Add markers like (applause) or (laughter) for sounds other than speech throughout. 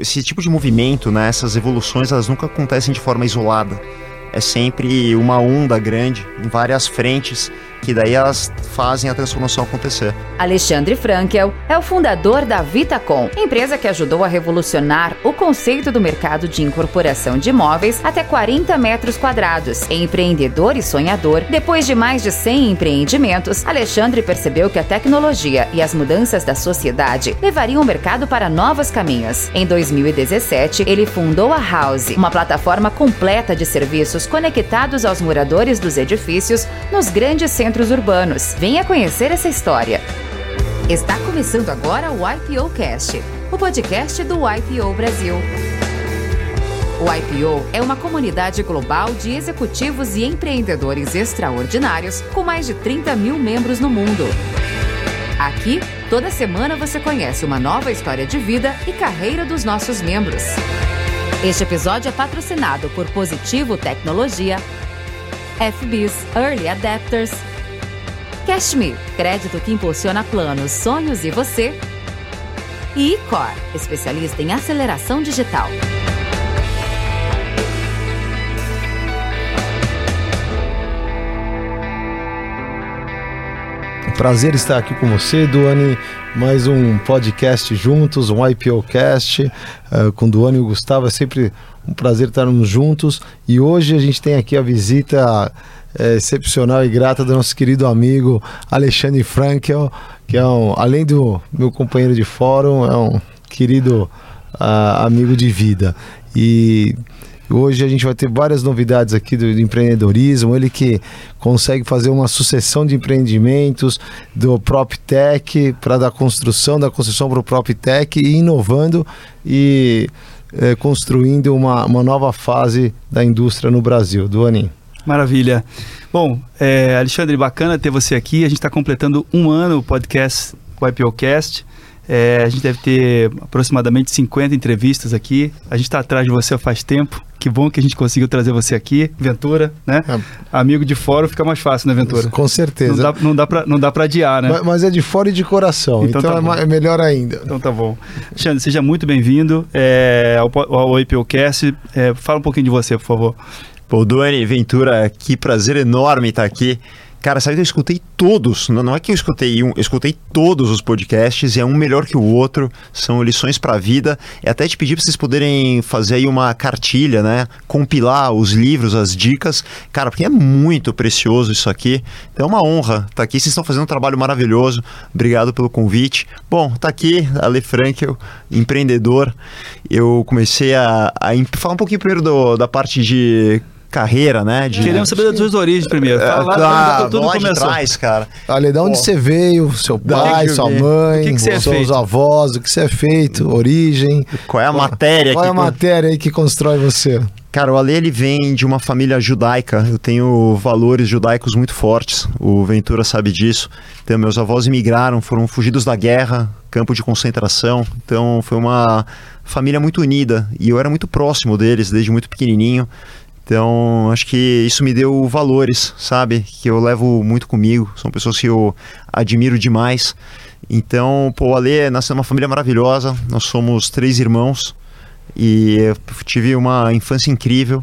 Esse tipo de movimento, né, essas evoluções, elas nunca acontecem de forma isolada. É sempre uma onda grande em várias frentes que daí elas fazem a transformação acontecer. Alexandre Frankel é o fundador da Vitacom, empresa que ajudou a revolucionar o conceito do mercado de incorporação de imóveis até 40 metros quadrados. Empreendedor e sonhador, depois de mais de 100 empreendimentos, Alexandre percebeu que a tecnologia e as mudanças da sociedade levariam o mercado para novos caminhos. Em 2017, ele fundou a House, uma plataforma completa de serviços conectados aos moradores dos edifícios nos grandes centros centros urbanos. Venha conhecer essa história. Está começando agora o IPO Cast, o podcast do IPO Brasil. O IPO é uma comunidade global de executivos e empreendedores extraordinários com mais de 30 mil membros no mundo. Aqui, toda semana você conhece uma nova história de vida e carreira dos nossos membros. Este episódio é patrocinado por Positivo Tecnologia, FBIS Early Adapters, Cashme, crédito que impulsiona planos, sonhos e você. E Icor, especialista em aceleração digital. Prazer estar aqui com você, Duane. Mais um podcast juntos, um IPOcast uh, com Duane e o Gustavo. É sempre um prazer estarmos juntos. E hoje a gente tem aqui a visita é, excepcional e grata do nosso querido amigo Alexandre Frankel, que é um, além do meu companheiro de fórum, é um querido uh, amigo de vida. E Hoje a gente vai ter várias novidades aqui do, do, empreendedorismo. Ele que consegue fazer uma sucessão de empreendimentos do PropTech para da construção, da construção para o PropTech e inovando e é, construindo uma, uma nova fase da indústria no Brasil. Do Aninho. Maravilha. Bom, é, Alexandre, bacana ter você aqui. A gente está completando um ano o podcast, o IPOcast. É, a gente deve ter aproximadamente 50 entrevistas aqui. A gente está atrás de você faz tempo. Que bom que a gente conseguiu trazer você aqui, Ventura, né? É. Amigo de fora fica mais fácil, né, Ventura? Com certeza. Não dá, não dá, pra, não dá pra adiar, né? Mas, mas é de fora e de coração, então, então tá é, é, melhor ainda. Então tá bom. Alexandre, seja muito bem-vindo é, ao, ao IPOcast. É, fala um pouquinho de você, por favor. Pô, Duane Ventura, que prazer enorme estar aqui. Cara, sabe que eu escutei todos, não, é que eu escutei um, eu escutei todos os podcasts e é um melhor que o outro, são lições para a vida. É até te pedir para vocês poderem fazer aí uma cartilha, né? Compilar os livros, as dicas. Cara, porque é muito precioso isso aqui. Então é uma honra estar tá aqui. Vocês estão fazendo um trabalho maravilhoso. Obrigado pelo convite. Bom, tá aqui Ale Frankel, empreendedor. Eu comecei a, a falar um pouquinho primeiro do, da parte de carreira, né? De... Queremos saber das suas origens primeiro. Fala, é, tá, tudo começou. Trás, cara. Olha, de onde Pô. você veio, seu pai, sua mãe, que que seus é avós, o que você é feito, origem. Qual é a matéria? Qual é a matéria aí que constrói você? Cara, o Ale ele vem de uma família judaica. Eu tenho valores judaicos muito fortes. O Ventura sabe disso. Então, meus avós imigraram, foram fugidos da guerra, campo de concentração. Então, foi uma família muito unida e eu era muito próximo deles desde muito pequenininho. Então, acho que isso me deu valores, sabe? Que eu levo muito comigo. São pessoas que eu admiro demais. Então, pô, o Ale nasceu numa família maravilhosa. Nós somos três irmãos e tive uma infância incrível.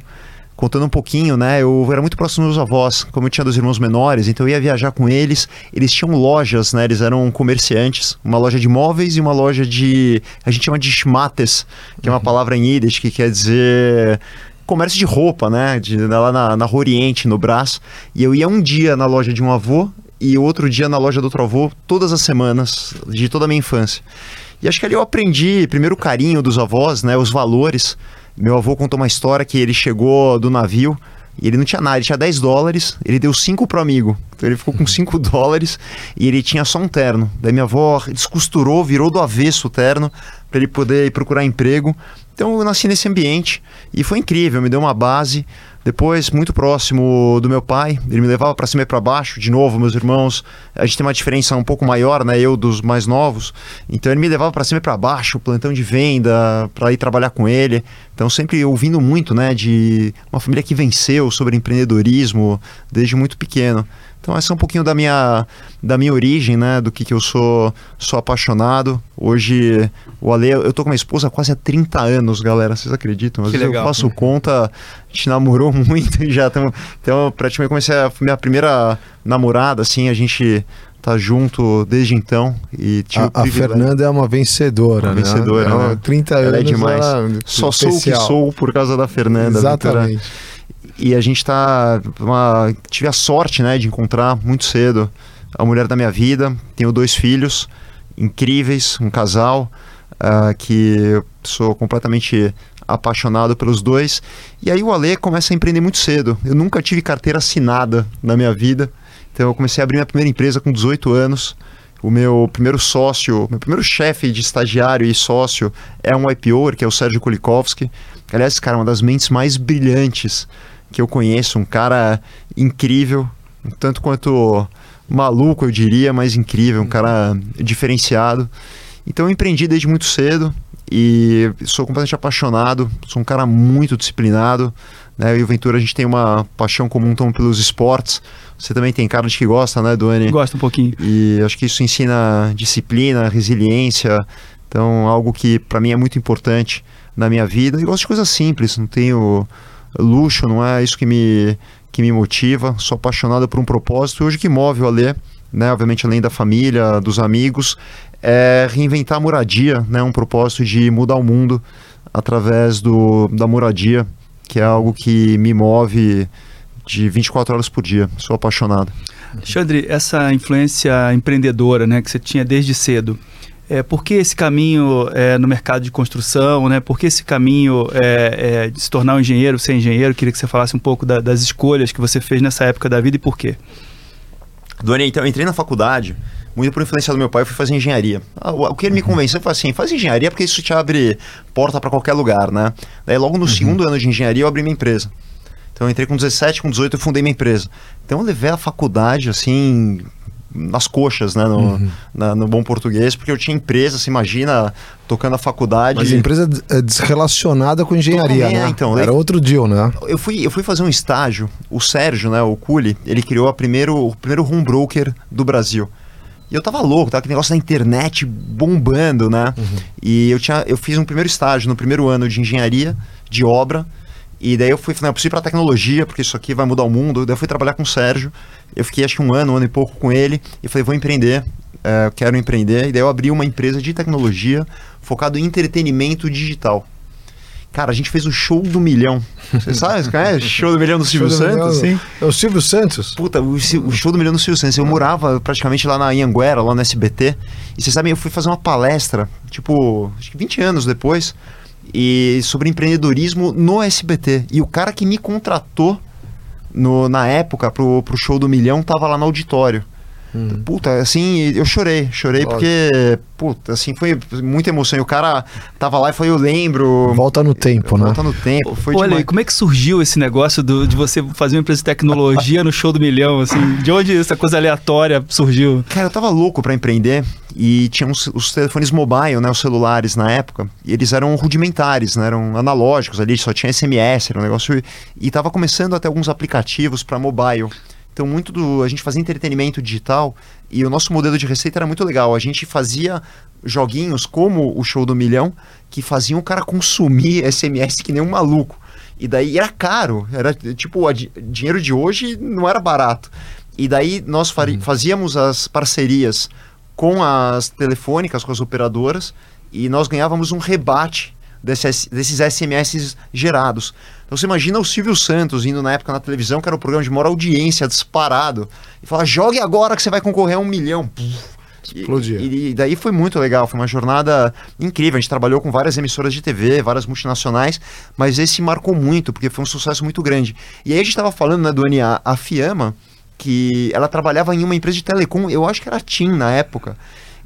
Contando um pouquinho, né? Eu era muito próximo dos meus avós, como eu tinha dois irmãos menores, então eu ia viajar com eles. Eles tinham lojas, né? Eles eram comerciantes, uma loja de móveis e uma loja de. A gente chama de schmattes, que é uma uhum. palavra em Yiddish que quer dizer comércio de roupa, né? De, lá na, na Rua Oriente, no Brás. E eu ia um dia na loja de um avô e outro dia na loja do outro avô, todas as semanas, de toda a minha infância. E acho que ali eu aprendi, primeiro, o carinho dos avós, né? Os valores. Meu avô contou uma história que ele chegou do navio e ele não tinha nada, ele tinha 10 dólares, ele deu 5 pro amigo. Então ele ficou com (laughs) 5 dólares e ele tinha só um terno. Daí minha avó descosturou, virou do avesso o terno para ele poder procurar emprego. Então eu nasci nesse ambiente e foi incrível, me deu uma base. Depois, muito próximo do meu pai, ele me levava para cima e para baixo, de novo, meus irmãos. A gente tem uma diferença um pouco maior, né? Eu dos mais novos. Então ele me levava para cima e para baixo, plantão de venda, para ir trabalhar com ele. Então sempre ouvindo muito, né, de uma família que venceu sobre empreendedorismo desde muito pequeno. Então essa é um pouquinho da minha, da minha origem, né? Do que, que eu sou, sou apaixonado. Hoje, o Ale, eu tô com minha esposa há quase há 30 anos, galera. Vocês acreditam? Às que vezes legal. eu faço conta, a gente namorou (laughs) muito e já estamos. Então, praticamente comecei a minha primeira namorada, assim, a gente tá junto desde então. E tive A, a Fernanda é uma vencedora, Uma né? vencedora, Ela, né? 30 Ela anos. é demais. ela- Só sou o que especial. sou por causa da Fernanda. Exatamente. E a gente tá. Uma... Tive a sorte, né, de encontrar muito cedo a mulher da minha vida. Tenho dois filhos incríveis, um casal ah, que sou completamente apaixonado pelos dois. E aí o Ale começa a empreender muito cedo. Eu nunca tive carteira assinada na minha vida. Então eu comecei a abrir minha primeira empresa com 18 anos. O meu primeiro sócio, meu primeiro chefe de estagiário e sócio é um IPOer, que é o Sérgio Kulikowski. Aliás, esse cara é uma das mentes mais brilhantes que eu conheço, um cara incrível, um tanto quanto maluco, eu diria, mas incrível, um cara diferenciado. Então eu empreendi desde muito cedo e sou completamente apaixonado, sou um cara muito disciplinado. Né? Eu e o Ventura a gente tem uma paixão comum então, pelos esportes. Você também tem cara de que gosta, né, Duane? Gosto um pouquinho. E acho que isso ensina disciplina, resiliência. Então, algo que para mim é muito importante na minha vida. E gosto de coisas simples, não tenho luxo, não é isso que me, que me motiva. Sou apaixonado por um propósito. E hoje que move o Alê, né, obviamente além da família, dos amigos, é reinventar a moradia, né, um propósito de mudar o mundo através do, da moradia, que é algo que me move de 24 horas por dia. Sou apaixonado. Alexandre, essa influência empreendedora né, que você tinha desde cedo, é, por que esse caminho é, no mercado de construção? Né? Por que esse caminho é, é, de se tornar um engenheiro, ser engenheiro? Queria que você falasse um pouco da- das escolhas que você fez nessa época da vida e por quê. Duane, então eu entrei na faculdade, muito por influência do meu pai, eu fui fazer engenharia. Ah, O que ele me convenceu foi assim: faz engenharia porque isso te abre porta para qualquer lugar, né? Daí logo no segundo ano de engenharia eu abri minha empresa. Então eu entrei com 17, com 18 eu fundei minha empresa. Então eu levei a faculdade assim nas coxas, né, no, na- no bom português, porque eu tinha empresa, você imagina, tocando a faculdade. Mas a empresa é desrelacionada com engenharia, Totalmente, né? então, Era daí- outro deal, né? Eu fui, eu fui fazer um estágio, o Sérgio, né, o Culi, ele criou a primeiro, o primeiro home broker do Brasil. E eu tava louco, tava aquele negócio da internet bombando, né? E eu, tinha, eu fiz um primeiro estágio no primeiro ano de engenharia, de obra. E daí eu fui, falei, eu preciso ir pra tecnologia, porque isso aqui vai mudar o mundo. Daí eu fui trabalhar com o Sérgio. Eu fiquei acho que um ano, um ano e pouco com ele. E falei, vou empreender, eh, quero empreender. E daí eu abri uma empresa de tecnologia focado em entretenimento digital. Cara, a gente fez o show do milhão. Você sabe, cara, (laughs) show do milhão do Silvio do Santos? milhão. É o Silvio Santos? Puta, o, o show do milhão do Silvio Santos. Eu morava praticamente lá na Anhanguera, lá no SBT. E vocês sabem, eu fui fazer uma palestra, tipo, acho que 20 anos depois, e sobre empreendedorismo no SBT. E o cara que me contratou no, na época pro, pro show do milhão tava lá no auditório. Puta, assim, eu chorei, chorei porque, puta, assim, foi muita emoção. E o cara tava lá e foi, eu lembro. Volta no tempo, né? Volta no tempo, foi Olha, demais. e como é que surgiu esse negócio do- de você fazer uma empresa de tecnologia no show do milhão? Assim, de onde essa coisa aleatória surgiu? Cara, eu tava louco pra empreender e tinha uns- os telefones mobile, né, os celulares na época, e eles eram rudimentares, né, eram analógicos ali, só tinha SMS, era um negócio e tava começando até alguns aplicativos para mobile. Então muito do a gente fazia entretenimento digital e o nosso modelo de receita era muito legal. A gente fazia joguinhos como o show do milhão que faziam o cara consumir (laughs) SMS que nem um maluco. E daí era caro, era tipo, o di- dinheiro de hoje não era barato. E daí nós fari- fazíamos as parcerias com as telefônicas, com as operadoras, e nós ganhávamos um rebate desses, desses SMS gerados. Então você imagina o Silvio Santos indo na época na televisão, que era o programa de maior audiência, disparado, e falar, jogue agora que você vai concorrer a um milhão. Puf. E- Explodia. E, e daí foi muito legal, foi uma jornada incrível. A gente trabalhou com várias emissoras de TV, várias multinacionais, mas esse marcou muito, porque foi um sucesso muito grande. E aí a gente estava falando, né, Duane, a, a Fiamma, que ela trabalhava em uma empresa de telecom, eu acho que era a TIM na época.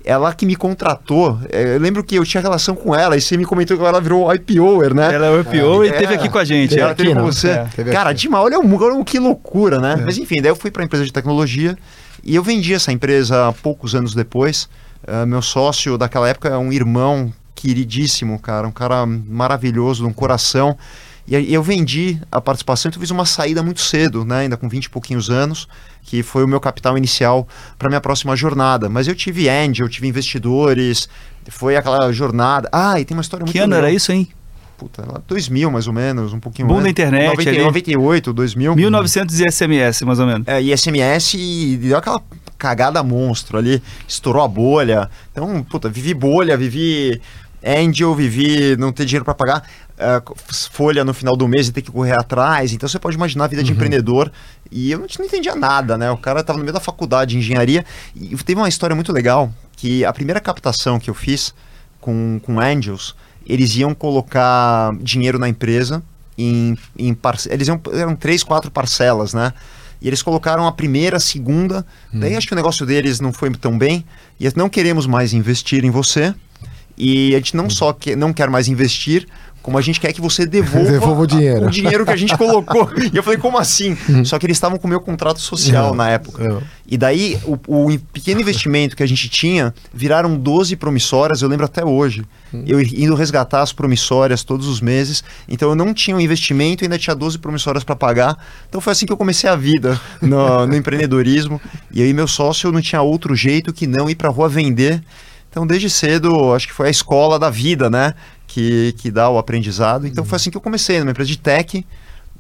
Ela que me contratou. É, eu lembro que eu tinha relação com ela e você me comentou que ela virou IPOer, né? Ela é o IPO e esteve aqui com a gente. Ela é. teve com você. É, teve Cara, aqui. demais. Olha, olha que loucura, né? Mas enfim, daí eu fui para a empresa de tecnologia e eu vendi essa empresa poucos anos depois. Ah, meu sócio daquela época é um irmão queridíssimo, cara, um cara maravilhoso, de um coração. E aí eu vendi a participação, então eu fiz uma saída muito cedo, né? Ainda com 20 e pouquinhos anos, que foi o meu capital inicial para minha próxima jornada. Mas eu tive angel, eu tive investidores, foi aquela jornada. Ah, e tem uma história muito Que ano legal. era isso, hein? Puta, lá 2000 mais ou menos, um pouquinho Boom antes. da internet 90, ali. 98, 2000. 1900 e SMS, mais ou menos. É, e SMS e deu aquela cagada monstro ali, estourou a bolha. Então, puta, vivi bolha, vivi Angel, vivi não ter dinheiro para pagar é, folha no final do mês e ter que correr atrás. Então você pode imaginar a vida de empreendedor. E eu não, não entendia nada, né? O cara tava no meio da faculdade de engenharia e teve uma história muito legal que a primeira captação que eu fiz com, com Angels, eles iam colocar dinheiro na empresa em, em eles iam, eram três, quatro parcelas, né? E eles colocaram a primeira, a segunda. Daí acho que o negócio deles não foi tão bem. E não queremos mais investir em você. E a gente não só que, não quer mais investir, como a gente quer que você devolva, (laughs) Devolva o dinheiro. a- o dinheiro que a gente colocou. (laughs) e eu falei, como assim? Só que eles estavam com o meu contrato social É, na época. é. E daí, o, o pequeno investimento que a gente tinha viraram 12 promissórias, eu lembro até hoje. Eu indo resgatar as promissórias todos os meses. Então eu não tinha um investimento e ainda tinha 12 promissórias para pagar. Então foi assim que eu comecei a vida no, no (laughs) empreendedorismo. E aí, meu sócio não tinha outro jeito que não ir para rua vender. Então, desde cedo, acho que foi a escola da vida, né? Que, que dá o aprendizado. Então, foi assim que eu comecei, numa empresa de tech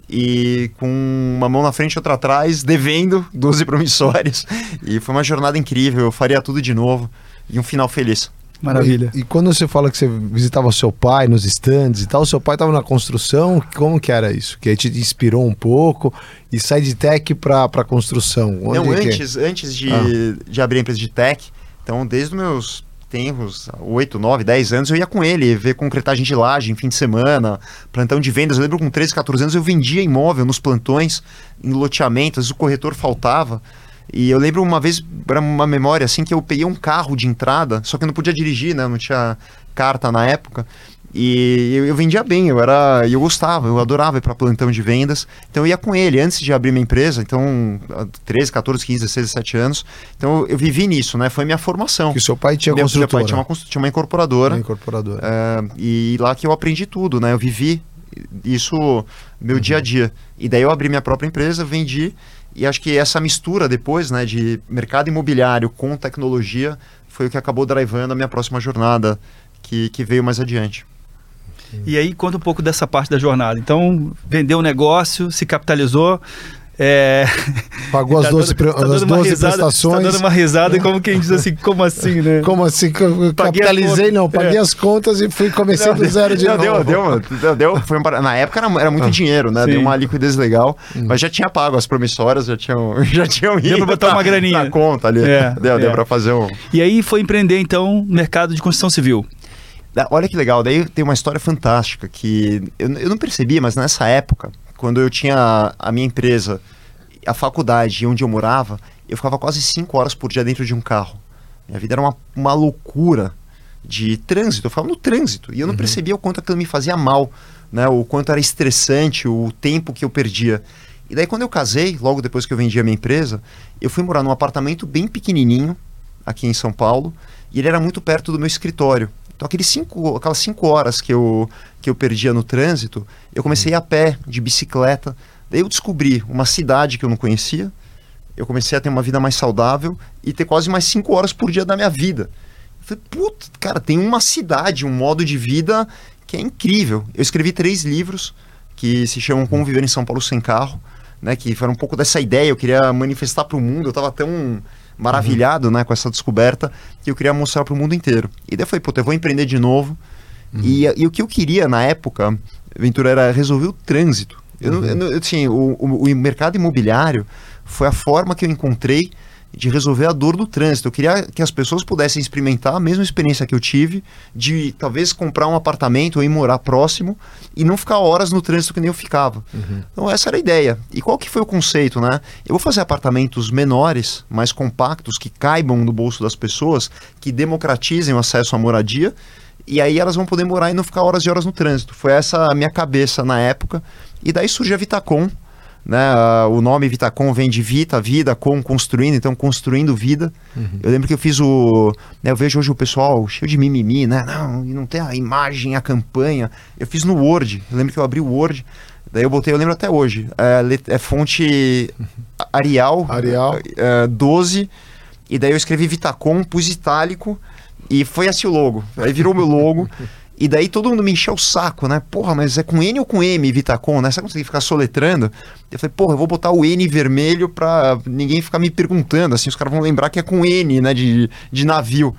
e com uma mão na frente e outra atrás, devendo (laughs) 12 promissórias. E foi uma jornada incrível, eu faria tudo de novo e um final feliz. Maravilha. E, e quando você fala que você visitava seu pai nos stands e tal, seu pai estava na construção, como que era isso? Que aí te inspirou um pouco e sai de tech para para construção. Onde Não, que- antes, antes de, Ah. de abrir a empresa de tech, então desde os meus tempos, 8, 9, 10 anos, eu ia com ele ver concretagem de laje em fim de semana, plantão de vendas. Eu lembro com 13, 14 anos eu vendia imóvel nos plantões, em loteamento, às vezes o corretor faltava. E eu lembro uma vez, era uma memória assim, que eu peguei um carro de entrada, só que eu não podia dirigir, né? Não tinha carta na época. E eu, eu vendia bem, eu era, eu gostava, eu adorava ir para plantão de vendas. Então eu ia com ele antes de abrir minha empresa, então há 13, 14, 15, 16, 17 anos. Então eu vivi nisso, né? Foi minha formação. Que o seu pai tinha meu, meu construtora. pai tinha uma, tinha uma incorporadora. Uma incorporadora. é, e lá que eu aprendi tudo, né? Eu vivi isso meu dia a dia. E daí eu abri minha própria empresa, vendi. E acho que essa mistura depois, né, de mercado imobiliário com tecnologia, foi o que acabou drivando a minha próxima jornada, que, que veio mais adiante. E aí conta um pouco dessa parte da jornada. Então, vendeu o negócio, se capitalizou. É... (laughs) Pagou as Tá 12, dando- tá as uma 12 risada- prestações. Tá dando uma risada e como quem diz assim, como assim, né? (laughs) Como assim? as Capitalizei, não. Paguei É. as contas e fui comecei do zero de não, novo. deu, deu, deu, deu, foi um par- na época era, era muito dinheiro, né? Sim. Deu uma liquidez legal, mas já tinha pago as promissórias, já tinham, (laughs) já tinham ido pra botar pra- uma graninha. pra conta ali. É, deu, é. deu pra fazer um... E aí foi empreender, então, mercado de construção civil. Olha que legal, daí tem uma história fantástica que eu, eu não percebi, mas nessa época, quando eu tinha a minha empresa, a faculdade onde eu morava, eu ficava quase cinco horas por dia dentro de um carro. Minha vida era uma, uma loucura de trânsito, eu ficava no trânsito e eu não percebia o quanto aquilo me fazia mal, né? o quanto era estressante, o tempo que eu perdia. E daí quando eu casei, logo depois que eu vendi a minha empresa, eu fui morar num apartamento bem pequenininho, aqui em São Paulo, e ele era muito perto do meu escritório. Então aqueles cinco, aquelas cinco horas que eu, que eu perdia no trânsito, eu comecei a pé, de bicicleta. Daí eu descobri uma cidade que eu não conhecia, eu comecei a ter uma vida mais saudável e ter quase mais cinco horas por dia da minha vida. Eu falei, puta, cara, tem uma cidade, um modo de vida que é incrível. Eu escrevi três livros que se chamam Como Viver em São Paulo Sem Carro, né, que foram um pouco dessa ideia, eu queria manifestar para o mundo, eu estava tão maravilhado né, com essa descoberta que eu queria mostrar para o mundo inteiro. E daí eu falei, puta, eu vou empreender de novo. E, e o que eu queria na época, Ventura, era resolver o trânsito. Eu, não- eu não- assim, o, o- o mercado imobiliário foi a forma que eu encontrei de resolver a dor do trânsito. Eu queria que as pessoas pudessem experimentar a mesma experiência que eu tive de talvez comprar um apartamento ou ir morar próximo e não ficar horas no trânsito que nem eu ficava. Uhum. Então essa era a ideia. E qual que foi o conceito, né? Eu vou fazer apartamentos menores, mais compactos, que caibam no bolso das pessoas, que democratizem o acesso à moradia e aí elas vão poder morar e não ficar horas e horas no trânsito. Foi essa a minha cabeça na época. E daí surge a Vitacom, né? O nome Vitacom vem de Vita, vida, com, construindo, então construindo vida. Uhum. Eu lembro que eu fiz o. Né, eu vejo hoje o pessoal cheio de mimimi, né? Não, não tem a imagem, a campanha. Eu fiz no Word. Eu lembro que eu abri o Word. Daí eu botei, eu lembro até hoje. É, é fonte Arial, Arial. É, 12. E daí eu escrevi Vitacom, pus itálico. E foi assim o logo. Aí virou meu logo. (laughs) E daí todo mundo me encheu o saco, né? Porra, mas é com N ou com M Vitacom, né? Você consegue ficar soletrando? Eu falei, porra, eu vou botar o N vermelho pra ninguém ficar me perguntando, assim, os caras vão lembrar que é com N, né, de, de navio.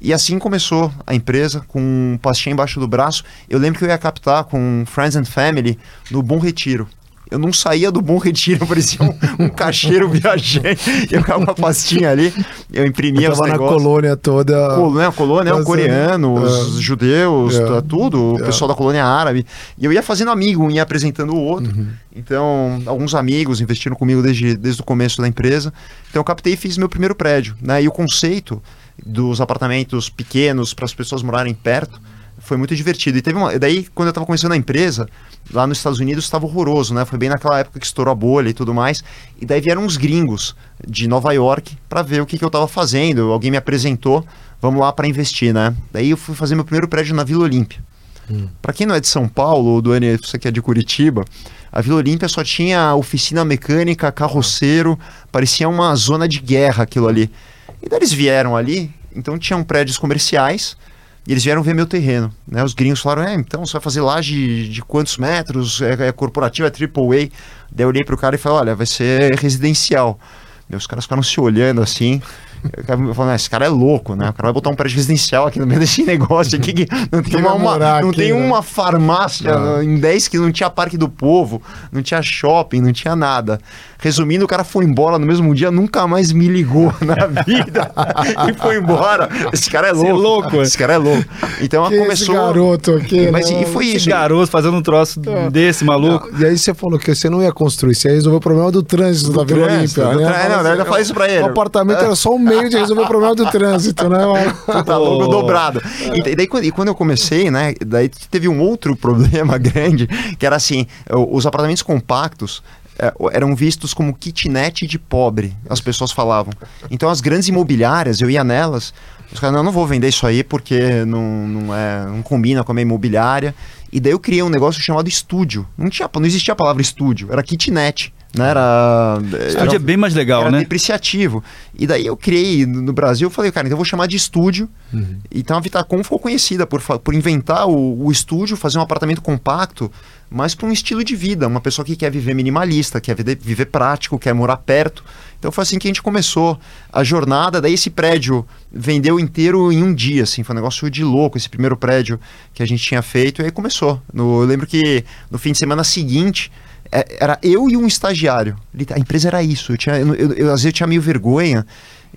E assim começou a empresa, com um pastinha embaixo do braço. Eu lembro que eu ia captar com Friends and Family no Bom Retiro eu não saía do Bom Retiro, (laughs) parecia um, um cacheiro viajante. Eu ficava com a pastinha ali, eu imprimia eu os negócios. na colônia toda. Né, a colônia, o coreano, os é. judeus, é. tudo, o é. pessoal da colônia árabe. E eu ia fazendo amigo, um ia apresentando o outro. Uhum. Então, alguns amigos investiram comigo desde, desde o começo da empresa. Então, eu captei e fiz meu primeiro prédio. Né? E o conceito dos apartamentos pequenos para as pessoas morarem perto foi muito divertido. E teve uma. Daí, quando eu estava começando a empresa, lá nos Estados Unidos estava horroroso, né? Foi bem naquela época que estourou a bolha e tudo mais. E daí vieram uns gringos de Nova York para ver o que, que eu estava fazendo. Alguém me apresentou, vamos lá para investir, né? Daí eu fui fazer meu primeiro prédio na Vila Olímpia. Hum. Para quem não é de São Paulo, ou do N, você que é de Curitiba, a Vila Olímpia só tinha oficina mecânica, carroceiro, parecia uma zona de guerra aquilo ali. E daí eles vieram ali, então tinham prédios comerciais e eles vieram ver meu terreno. Né? Os gringos falaram: é, então você vai fazer laje de quantos metros? É, é corporativo, é AAA. Daí eu olhei pro cara e falei: olha, vai ser residencial. Meus caras ficaram se olhando assim. Eu falando, esse cara é louco, né? O cara vai botar um prédio residencial aqui no meio desse (laughs) negócio aqui que não tem, uma, uma não aqui, tem né? uma farmácia não. em 10 que não tinha Parque do Povo, não tinha shopping, não tinha nada. Resumindo, o cara foi embora no mesmo dia, nunca mais me ligou (laughs) na vida e foi embora. Esse cara é louco. É louco. Esse cara é louco. Então que começou. Esse garoto aqui. Mas e foi isso. Esse garoto fazendo um troço é. desse maluco. Não. E aí você falou que você não ia construir, você ia resolver o problema do trânsito do da Vila Olímpia. Né? Não, não, eu falei isso pra ele. O apartamento era só um meio de resolver o problema do trânsito, né? tá louco dobrado. E, daí, e quando eu comecei, né? Daí teve um outro (laughs) problema grande, que era assim: os apartamentos compactos é, eram vistos como kitnet de pobre, as pessoas falavam. Então as grandes imobiliárias, eu ia nelas, os caras, não, não vou vender isso aí porque não, não, é, não combina com a minha imobiliária. E daí eu criei um negócio chamado estúdio. Não, tinha, não existia a palavra estúdio, era kitnet. Né? Era, estúdio era, é bem mais legal, era né? depreciativo. E daí eu criei no Brasil, eu falei, cara, então eu vou chamar de estúdio. Uhum. Então a Vitacom ficou conhecida por, por inventar o, o estúdio, fazer um apartamento compacto mas para um estilo de vida, uma pessoa que quer viver minimalista, quer viver, viver, prático, quer morar perto. Então foi assim que a gente começou a jornada. Daí esse prédio vendeu inteiro em um dia, assim, foi um negócio de louco esse primeiro prédio que a gente tinha feito. E aí começou. No, eu lembro que no fim de semana seguinte era eu e um estagiário. A empresa era isso. Eu tinha, eu, eu, eu às vezes eu tinha meio vergonha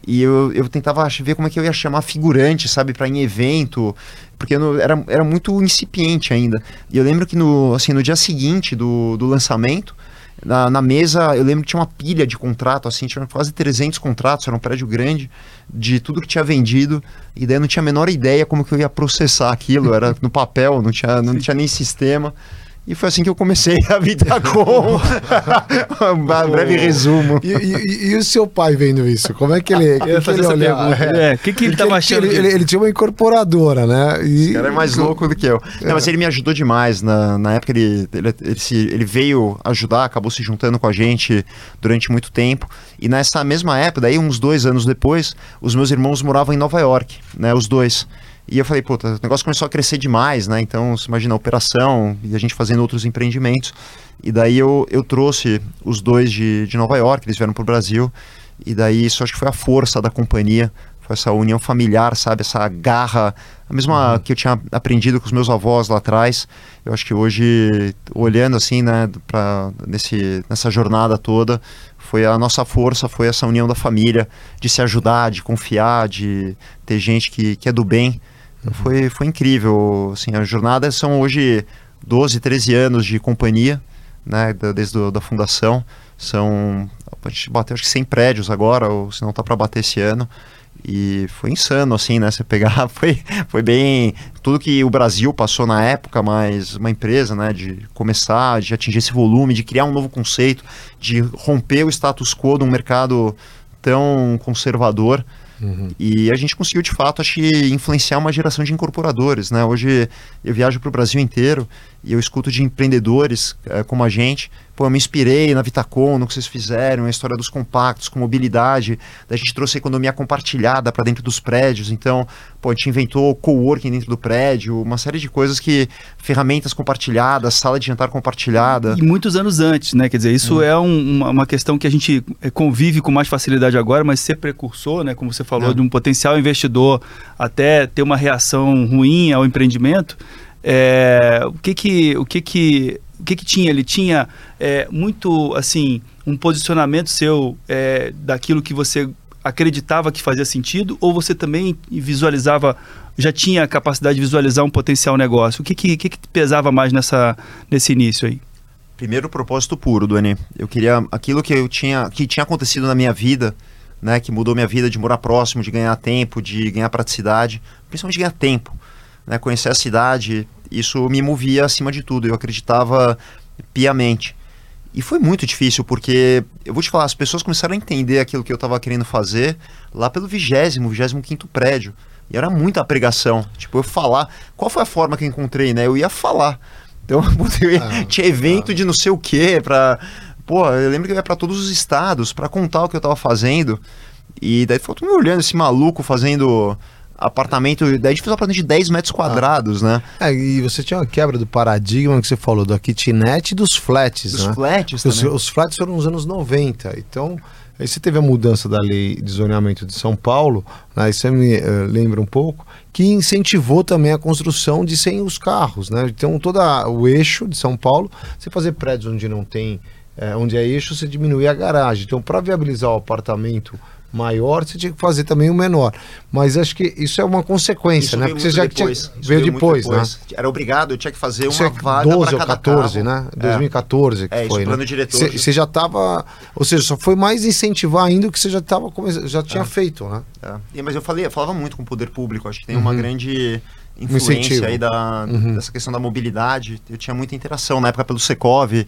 e eu, eu tentava ver como é que eu ia chamar figurante, sabe, para em evento, porque não, era, era muito incipiente ainda. E eu lembro que no, assim, no dia seguinte do, do lançamento, na, na, mesa, eu lembro que tinha uma pilha de contrato, assim, tinha quase 300 contratos, era um prédio grande, de tudo que tinha vendido, e daí eu não tinha a menor ideia como que eu ia processar aquilo, era no papel, não tinha, não tinha nem sistema. E foi assim que eu comecei (laughs) a vida com (laughs) um breve (laughs) resumo. E, e, e, o seu pai vendo isso? Como é que ele, que que ele olhava? É, o que, que ele estava achando? Ele, ele, ele, tinha uma incorporadora, né? E... Esse cara é mais louco do que eu. É. Não, mas ele me ajudou demais. Na, na época ele, ele, ele, se, ele veio ajudar, acabou se juntando com a gente durante muito tempo. E nessa mesma época, daí uns dois anos depois, os meus irmãos moravam em Nova York, né? Os dois. E eu falei, puta, o negócio começou a crescer demais, né? Então, você imagina a operação e a gente fazendo outros empreendimentos. E daí eu, eu trouxe os dois de, de Nova York, eles vieram para o Brasil. E daí isso acho que foi a força da companhia. Foi essa união familiar, sabe? Essa garra, a mesma uhum. que eu tinha aprendido com os meus avós lá atrás. Eu acho que hoje, olhando assim, né, pra, nesse, nessa jornada toda, foi a nossa força, foi essa união da família, de se ajudar, de confiar, de ter gente que, que é do bem. Uhum. Foi, foi incrível. Assim, as jornadas são hoje 12, 13 anos de companhia, né, desde do, da fundação. São, a gente bateu acho que 100 prédios agora, ou se não está para bater esse ano. E foi insano, assim, né? Você pegar, (laughs) foi, foi bem. Tudo que o Brasil passou na época, mas uma empresa, né? De começar, de atingir esse volume, de criar um novo conceito, de romper o status quo de um mercado tão conservador. Uhum. E a gente conseguiu, de fato, acho que influenciar uma geração de incorporadores. Né? Hoje eu viajo para o Brasil inteiro e eu escuto de empreendedores é, como a gente. Pô, eu me inspirei na Vitacom, no que vocês fizeram, a história dos compactos, com mobilidade. a gente trouxe a economia compartilhada para dentro dos prédios. Então, pô, a gente inventou coworking dentro do prédio, uma série de coisas que. ferramentas compartilhadas, sala de jantar compartilhada. E muitos anos antes, né? Quer dizer, isso hum. é um, uma, uma, questão que a gente é, convive com mais facilidade agora, mas ser precursor, né? Como você falou, é. de um potencial investidor até ter uma reação ruim ao empreendimento é, o que que o que que o que que tinha? Ele tinha é, muito assim um posicionamento seu é, daquilo que você acreditava que fazia sentido ou você também visualizava já tinha a capacidade de visualizar um potencial negócio? O que que, que, que pesava mais nessa nesse início aí? Primeiro propósito puro, Duane. Eu queria aquilo que eu tinha que tinha acontecido na minha vida, né, que mudou minha vida de morar próximo, de ganhar tempo, de ganhar praticidade, principalmente de ganhar tempo né, conhecer a cidade, isso me movia acima de tudo. Eu acreditava piamente. E foi muito difícil, porque eu vou te falar, as pessoas começaram a entender aquilo que eu estava querendo fazer lá pelo vigésimo, vigésimo quinto prédio. E era muita pregação. Tipo, eu falar. Qual foi a forma que eu encontrei, né? Eu ia falar. Então, (laughs) eu ia, ah, tinha evento ah. de não sei o quê, pra. Pô, eu lembro que eu ia para todos os estados para contar o que eu estava fazendo. E daí ficou todo me olhando, esse maluco fazendo apartamento, daí a gente fez um apartamento de 10 metros quadrados, ah. né? É, e você tinha uma quebra do paradigma que você falou da kitnet e dos flats, dos né? flats os, os, flats foram nos anos 90, então... Aí você teve a mudança da lei de zoneamento de São Paulo, né, você me uh, lembra um pouco, que incentivou também a construção de sem os carros, né? Então todo o eixo de São Paulo, você fazer prédios onde não tem, é, onde é eixo, você diminuir a garagem. Então para viabilizar o apartamento maior, você tinha que fazer também o menor. Mas acho que isso é uma consequência, isso né? Porque você já depois. tinha, veio, veio depois, depois, né? Era obrigado, eu tinha que fazer isso uma é vaga 12 ou 14, carro. né? 2014 é. que é, foi, isso, né? diretor. Você já estava, ou seja, só foi mais incentivar ainda o que você já tava já tinha é. feito, né? É. mas eu falei, eu falava muito com o poder público, acho que tem uhum. uma grande influência aí da, uhum. dessa questão da mobilidade. Eu tinha muita interação na época pelo Secov, uh,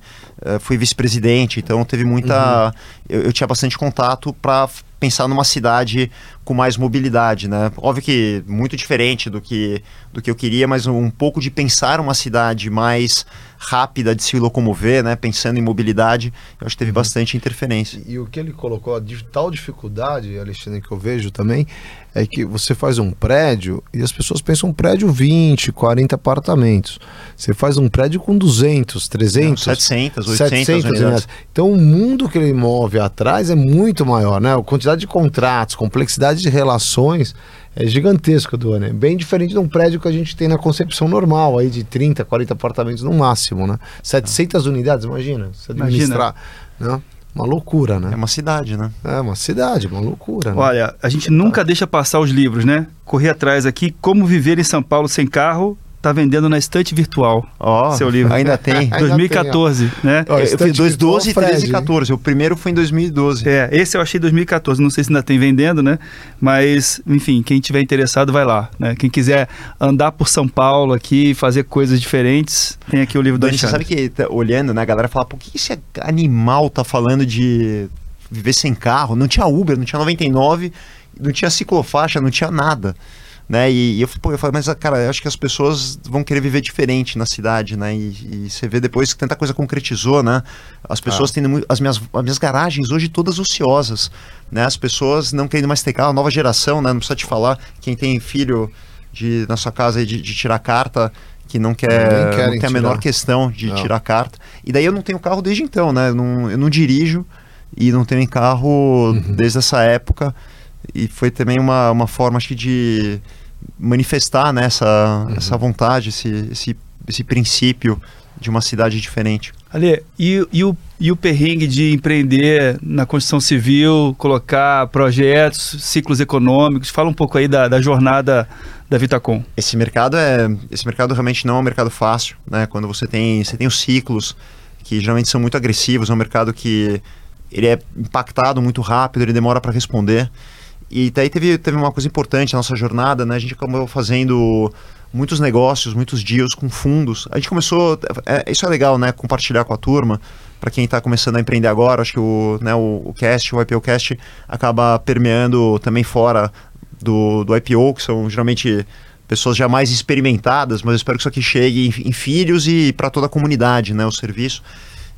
fui vice-presidente, então teve muita. Uhum. Eu, eu, tinha bastante contato para pensar numa cidade com mais mobilidade, né? Óbvio que muito diferente do que, do que eu queria, mas um pouco de pensar uma cidade mais rápida de se locomover, né? Pensando em mobilidade, eu acho que teve uhum. bastante interferência. E, e, o que ele colocou, a tal dificuldade, Alexandre, que eu vejo também, é que você faz um prédio e as pessoas pensam um prédio 20, 40 apartamentos. Você faz um prédio com 200, 300, Não, 700, 800 700 unidades. Então o mundo que ele move atrás é muito maior, né? A quantidade de contratos, complexidade de relações é gigantesca do ano. É bem diferente de um prédio que a gente tem na concepção normal, aí de 30, 40 apartamentos no máximo, né? 700 unidades, imagina, se administrar, imagina. né? Uma loucura, né? É uma cidade, né? É uma cidade, uma loucura. Né? Olha, a gente nunca deixa passar os livros, né? Corri atrás aqui, Como Viver em São Paulo Sem Carro, tá vendendo na estante virtual. Ó, oh, seu livro. Ainda tem. 2014, (laughs) ainda tem, né? Oh, eu fiz 2012, 13 e 14. O primeiro foi em 2012. É, esse eu achei 2014. Não sei se ainda tem vendendo, né? Mas, enfim, quem tiver interessado vai lá, né? Quem quiser andar por São Paulo aqui, fazer coisas diferentes, tem aqui o livro do Dani, Você sabe que tá olhando, né, a galera fala, por que esse animal tá falando de viver sem carro? Não tinha Uber, não tinha 99, não tinha ciclofaixa, não tinha nada né? E, e eu, pô, eu falei, mas cara, eu acho que as pessoas vão querer viver diferente na cidade, né? E, e você vê depois que tanta coisa concretizou, né? As pessoas ah. têm muito, as minhas, as minhas garagens hoje todas ociosas, né? As pessoas não querem mais ter carro, a nova geração, né? Não precisa te falar, quem tem filho de, na sua casa de, de tirar carta, que não quer, não tem a menor questão de não. tirar carta. E daí eu não tenho carro desde então, né? Eu não, eu não dirijo e não tenho carro uhum. desde essa época. e foi também uma, uma forma, acho que, de manifestar né, essa, uhum. essa vontade, esse, esse, esse princípio de uma cidade diferente. Ali, e, e, o, e o perrengue de empreender na construção civil, colocar projetos, ciclos econômicos? Fala um pouco aí da, da jornada da Vitacom. Esse mercado é, esse mercado realmente não é um mercado fácil, né? Quando você tem, você tem os ciclos que geralmente são muito agressivos, é um mercado que ele é impactado muito rápido, ele demora para responder. E daí teve, teve uma coisa importante na nossa jornada, né? A gente acabou fazendo muitos negócios, muitos deals com fundos. A gente começou, é, isso é legal, né? Compartilhar com a turma. Para quem está começando a empreender agora, acho que o, né, o, o Cast, o IPO Cast, acaba permeando também fora do, do IPO, que são geralmente pessoas já mais experimentadas, mas eu espero que isso aqui chegue em, em filhos e para toda a comunidade, né? O serviço.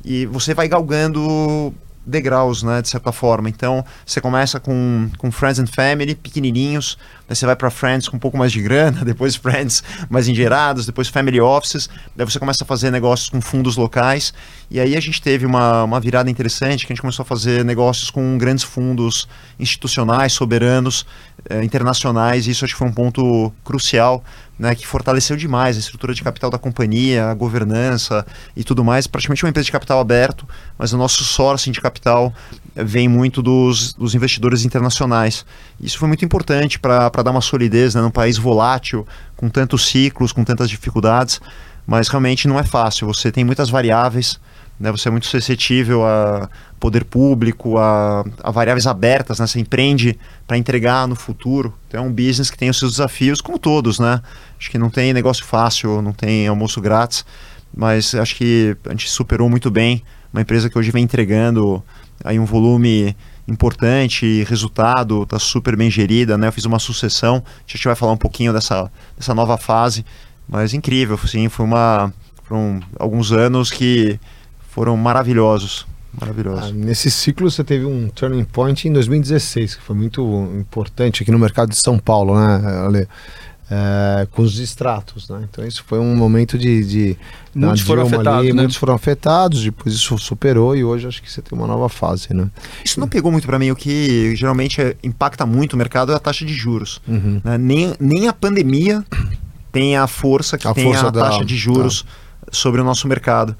E você vai galgando degraus, né, de certa forma. Então, você começa com, com Friends and Family, pequenininhos, daí você vai para Friends com um pouco mais de grana, (laughs) depois Friends mais engeirados, depois Family Offices, daí você começa a fazer negócios com fundos locais, e aí a gente teve uma, uma virada interessante, que a gente começou a fazer negócios com grandes fundos institucionais, soberanos, eh, internacionais, e isso acho que foi um ponto crucial né, que fortaleceu demais a estrutura de capital da companhia, a governança e tudo mais. Praticamente uma empresa de capital aberto, mas o nosso sourcing de capital vem muito dos, dos investidores internacionais. Isso foi muito importante para dar uma solidez né, num país volátil, com tantos ciclos, com tantas dificuldades, mas realmente não é fácil. Você tem muitas variáveis né? Você é muito suscetível a poder público, a, a variáveis abertas, né? Você empreende para entregar no futuro. Então é um business que tem os seus desafios, como todos, né? Acho que não tem negócio fácil, não tem almoço grátis, mas acho que a gente superou muito bem. Uma empresa que hoje vem entregando aí um volume importante, resultado, está super bem gerida, né? Eu fiz uma sucessão, a gente vai falar um pouquinho dessa, dessa nova fase, mas incrível, sim, foi uma foram alguns anos que foram maravilhosos. Maravilhosos. Ah, nesse ciclo você teve um turning point em 2016, que foi muito importante aqui no mercado de São Paulo, né, Ale? É, com os extratos, né? Então isso foi um momento de, de muitos foram afetados, ali, né? muitos foram afetados, depois isso superou e hoje acho que você tem uma nova fase, né? Isso não pegou muito para mim. O que geralmente é, impacta muito o mercado é a taxa de juros. Uhum. Né? Nem, nem a pandemia tem a força que a tem força a taxa da, de juros tá. sobre o nosso mercado.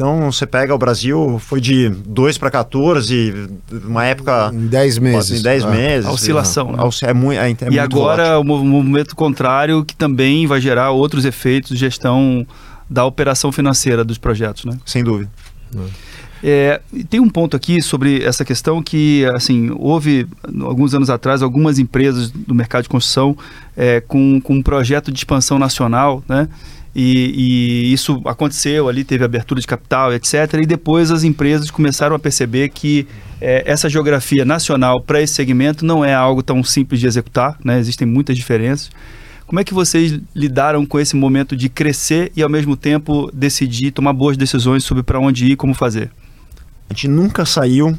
Então, você pega o Brasil, foi de 2 para 14, uma época. Em 10 meses. Em 10 ah. meses. A oscilação. Né? É, muito, é, é e agora o movimento contrário, que também vai gerar outros efeitos de gestão da operação financeira dos projetos, né? Sem dúvida. É, tem um ponto aqui sobre essa questão que, assim, houve alguns anos atrás algumas empresas do mercado de construção é, com, com um projeto de expansão nacional, né? E, e, isso aconteceu ali, teve abertura de capital, etc. E depois as empresas começaram a perceber que é, essa geografia nacional para esse segmento não é algo tão simples de executar, né? existem muitas diferenças. Como é que vocês lidaram com esse momento de crescer e ao mesmo tempo decidir tomar boas decisões sobre para onde ir e como fazer? A gente nunca saiu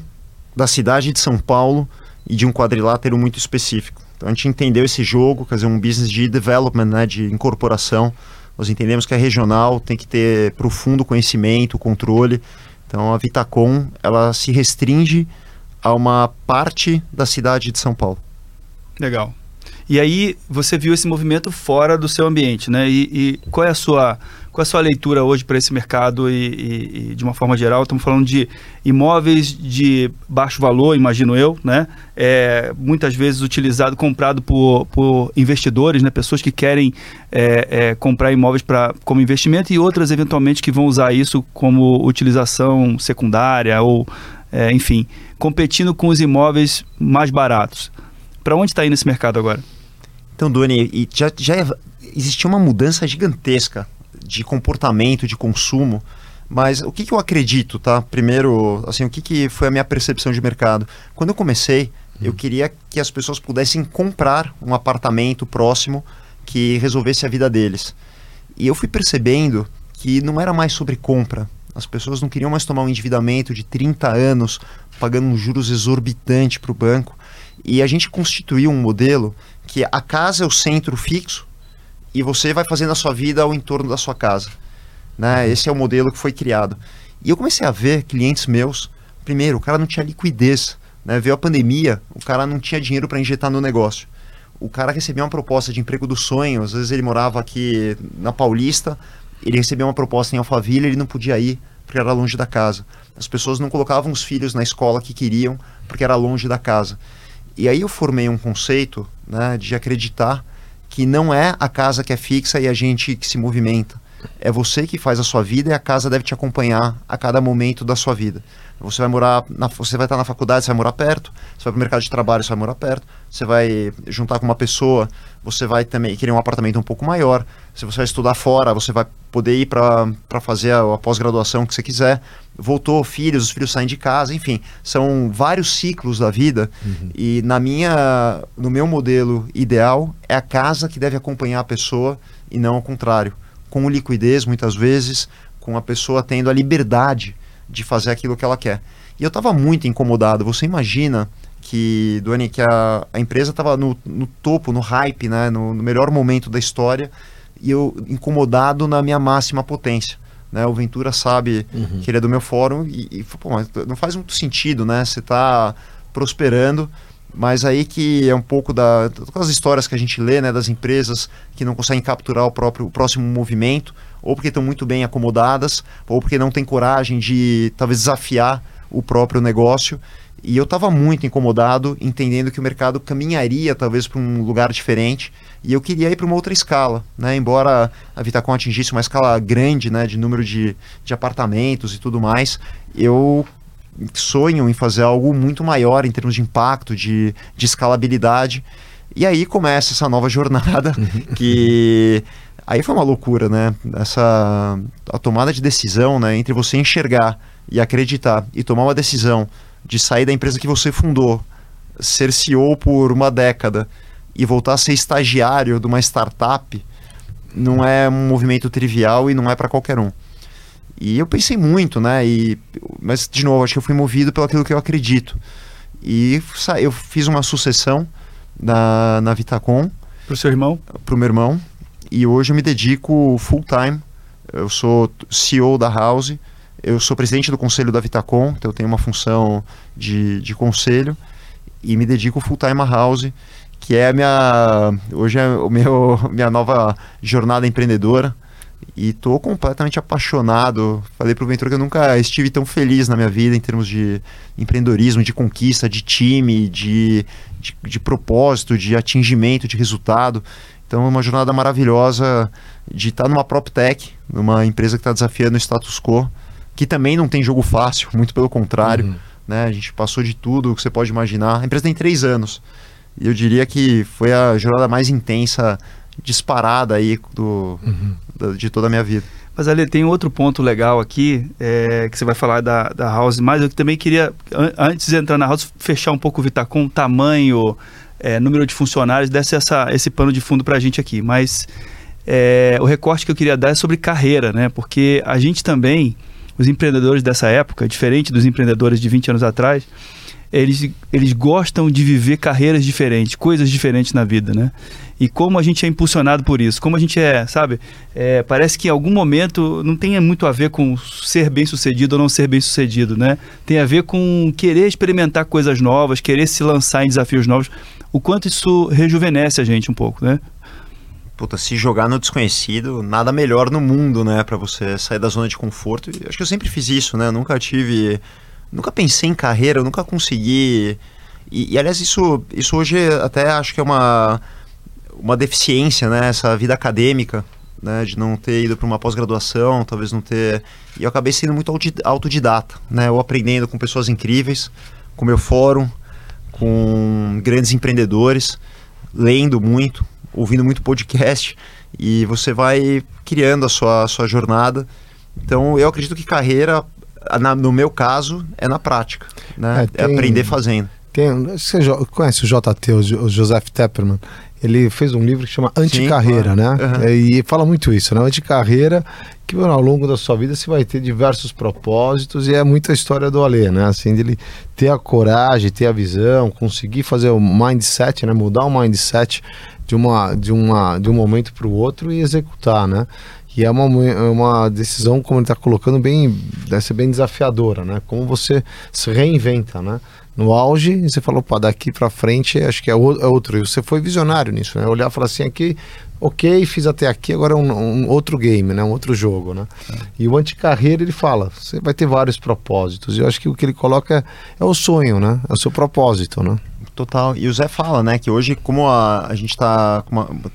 da cidade de São Paulo e de um quadrilátero muito específico. Então a gente entendeu esse jogo, quer dizer, um business de development, né, de incorporação nós entendemos que a regional tem que ter profundo conhecimento, controle. Então a Vitacom ela se restringe a uma parte da cidade de São Paulo. Legal. E aí você viu esse movimento fora do seu ambiente, né? E, e qual é a sua qual é a sua leitura hoje para esse mercado e, e, e, de uma forma geral? Estamos falando de imóveis de baixo valor, imagino eu, né? É, muitas vezes utilizado, comprado por, por investidores, né? Pessoas que querem é, é, comprar imóveis pra, como investimento e outras eventualmente que vão usar isso como utilização secundária ou, é, enfim, competindo com os imóveis mais baratos. Para onde está indo esse mercado agora? Então, Doni, já, já existiu uma mudança gigantesca de comportamento, de consumo. Mas o que, que eu acredito, tá? Primeiro, assim, o que, que foi a minha percepção de mercado? Quando eu comecei, hum. eu queria que as pessoas pudessem comprar um apartamento próximo que resolvesse a vida deles. E eu fui percebendo que não era mais sobre compra. As pessoas não queriam mais tomar um endividamento de 30 anos, pagando um juros exorbitante para o banco. E a gente constituiu um modelo que a casa é o centro fixo e você vai fazendo a sua vida ao entorno da sua casa. Né? Esse é o modelo que foi criado. E eu comecei a ver clientes meus, primeiro, o cara não tinha liquidez Né? Veio a pandemia, o cara não tinha dinheiro para injetar no negócio. O cara recebia uma proposta de emprego dos sonhos, às vezes ele morava aqui na Paulista, ele recebia uma proposta em Alphaville, ele não podia ir porque era longe da casa. As pessoas não colocavam os filhos na escola que queriam porque era longe da casa. E aí eu formei um conceito né, de acreditar que não é a casa que é fixa e a gente que se movimenta. É você que faz a sua vida e a casa deve te acompanhar a cada momento da sua vida. Você vai morar, na, você vai estar na faculdade, você vai morar perto. Você vai para o mercado de trabalho, você vai morar perto. Você vai juntar com uma pessoa, você vai também querer um apartamento um pouco maior. Se você vai estudar fora, você vai poder ir para fazer a, a pós-graduação que você quiser. Voltou, filhos, os filhos saem de casa, enfim, são vários ciclos da vida. Uhum. E na minha, no meu modelo ideal, é a casa que deve acompanhar a pessoa e não ao contrário. Com liquidez, muitas vezes, com a pessoa tendo a liberdade de fazer aquilo que ela quer. E eu estava muito incomodado. Você imagina que, Duane, que a, a empresa estava no, no, topo, no hype, né, no, no, melhor momento da história, e eu incomodado na minha máxima potência. Né? O Ventura sabe uhum. que ele é do meu fórum e, e pô, não faz muito sentido, né? Você está prosperando, mas aí que é um pouco da, das histórias que a gente lê, né, das empresas que não conseguem capturar o próprio o próximo movimento, ou porque estão muito bem acomodadas, ou porque não têm coragem de talvez desafiar o próprio negócio. E eu estava muito incomodado, entendendo que o mercado caminharia talvez para um lugar diferente. E eu queria ir para uma outra escala, né? Embora a Vitacom atingisse uma escala grande, né, de número de, de apartamentos e tudo mais, eu sonho em fazer algo muito maior em termos de impacto, de, de escalabilidade. E aí começa essa nova jornada uhum. que aí foi uma loucura, né? Essa a tomada de decisão, né, entre você enxergar e acreditar e tomar uma decisão de sair da empresa que você fundou, ser CEO por uma década e voltar a ser estagiário de uma startup não é um movimento trivial e não é para qualquer um. E eu pensei muito, né? E, mas, de novo, acho que eu fui movido pelo aquilo que eu acredito. E eu fiz uma sucessão na, na Vitacom. Para o seu irmão? Para o meu irmão. E hoje eu me dedico full time. Eu sou CEO da House eu sou presidente do conselho da Vitacom, então eu tenho uma função de, de conselho e me dedico full time à House, que é a minha hoje é o meu (laughs) minha nova jornada empreendedora e estou completamente apaixonado. Falei para o Ventura que eu nunca estive tão feliz na minha vida em termos de empreendedorismo, de conquista, de time, de, de, de propósito, de atingimento, de resultado. Então é uma jornada maravilhosa de estar numa PropTech, numa empresa que está desafiando o status quo que também não tem jogo fácil, muito pelo contrário. Uhum. Né? A gente passou de tudo que você pode imaginar. A empresa tem três anos. E eu diria que foi a jornada mais intensa, disparada aí do, uhum. da, de toda a minha vida. Mas ali tem outro ponto legal aqui, é, que você vai falar da, da House, mas eu também queria, an antes de entrar na House, fechar um pouco o Vitacom, tamanho, é, número de funcionários, desse essa, esse pano de fundo para a gente aqui. Mas é, o recorte que eu queria dar é sobre carreira, né? Porque a gente também os empreendedores dessa época, diferente dos empreendedores de 20 anos atrás, eles, eles gostam de viver carreiras diferentes, coisas diferentes na vida, né? E como a gente é impulsionado por isso, como a gente é, sabe? É, parece que em algum momento não tem muito a ver com ser bem sucedido ou não ser bem sucedido, né? Tem a ver com querer experimentar coisas novas, querer se lançar em desafios novos. O quanto isso rejuvenesce a gente um pouco, né? puta, se jogar no desconhecido, nada melhor no mundo, né, para você sair da zona de conforto. E acho que eu sempre fiz isso, né? Eu nunca tive, nunca pensei em carreira, eu nunca consegui. E, e, aliás, isso, isso hoje até acho que é uma uma deficiência, né, essa vida acadêmica, né, de não ter ido para uma pós-graduação, talvez não ter. E eu acabei sendo muito autodidata, né? Eu aprendendo com pessoas incríveis, com meu fórum, com grandes empreendedores, lendo muito, ouvindo muito podcast e você vai criando a sua, a sua jornada. Então, eu acredito que carreira, na, no meu caso, é na prática, né? É, tem, é aprender fazendo. Tem, você conhece o JT, o Joseph Tepperman? Ele fez um livro que chama Anticarreira, claro. né? Uhum. E fala muito isso, né? Anticarreira, que ao longo da sua vida você vai ter diversos propósitos e é muita história do Alê, né? Assim, dele ter a coragem, ter a visão, conseguir fazer o mindset, né? Mudar o mindset de, uma, de, uma, de um momento para o outro e executar, né? E é uma, uma decisão, como ele está colocando, bem, deve ser bem desafiadora, né? Como você se reinventa, né? No auge, você falou, pá, daqui para frente acho que é, é outro. E você foi visionário nisso, né? Olhar e falar assim, aqui, ok, fiz até aqui, agora é um, um outro game, né? Um outro jogo, né? É. E o anticarreira, ele fala, você vai ter vários propósitos. E eu acho que o que ele coloca é, o sonho, né? É o seu propósito, né? Total. E o Zé fala, né, que hoje, como a, a gente está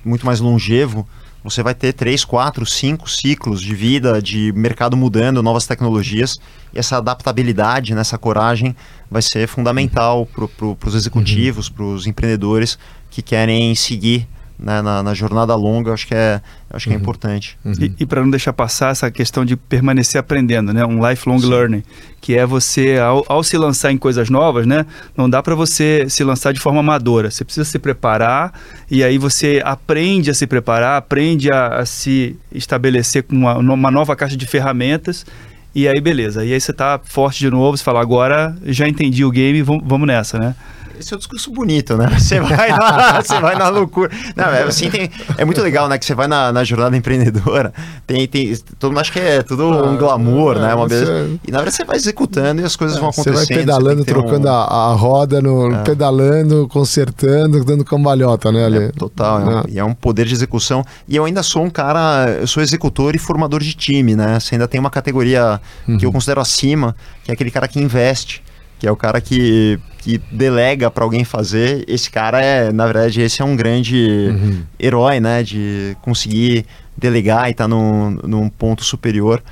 muito mais longevo, você vai ter três, quatro, cinco ciclos de vida, de mercado mudando, novas tecnologias. E essa adaptabilidade, né, essa coragem vai ser fundamental para pro, os executivos, uhum. para os empreendedores que querem seguir né, na, na, jornada longa, acho que é, acho que é uhum. importante. Uhum. E, e para não deixar passar essa questão de permanecer aprendendo, né, um lifelong Sim. learning, que é você, ao, ao, se lançar em coisas novas, né, não dá para você se lançar de forma amadora. Você precisa se preparar e aí você aprende a se preparar, aprende a, a se estabelecer com uma, uma nova caixa de ferramentas e aí beleza. E aí você tá forte de novo, você fala, agora já entendi o game, vamos nessa, né? Esse é um discurso bonito, né? (laughs) Você vai na, você vai na loucura. Não, é, assim, tem, é muito legal, né? Que você vai na, na jornada empreendedora, tem, tem, todo mundo acha que é tudo um ah, glamour, né? Uma beleza. E na verdade você vai executando e as coisas é, vão acontecendo. Você vai pedalando, você trocando um... a, a, roda, no, é. pedalando, consertando, dando cambalhota, né? É, total, é um, e é um poder de execução. E eu ainda sou um cara, eu sou executor e formador de time, né? Você ainda tem uma categoria uhum. que eu considero acima, que é aquele cara que investe que é o cara que, que delega para alguém fazer. Esse cara é, na verdade, esse é um grande uhum. herói, né? De conseguir delegar e estar tá num, num ponto superior.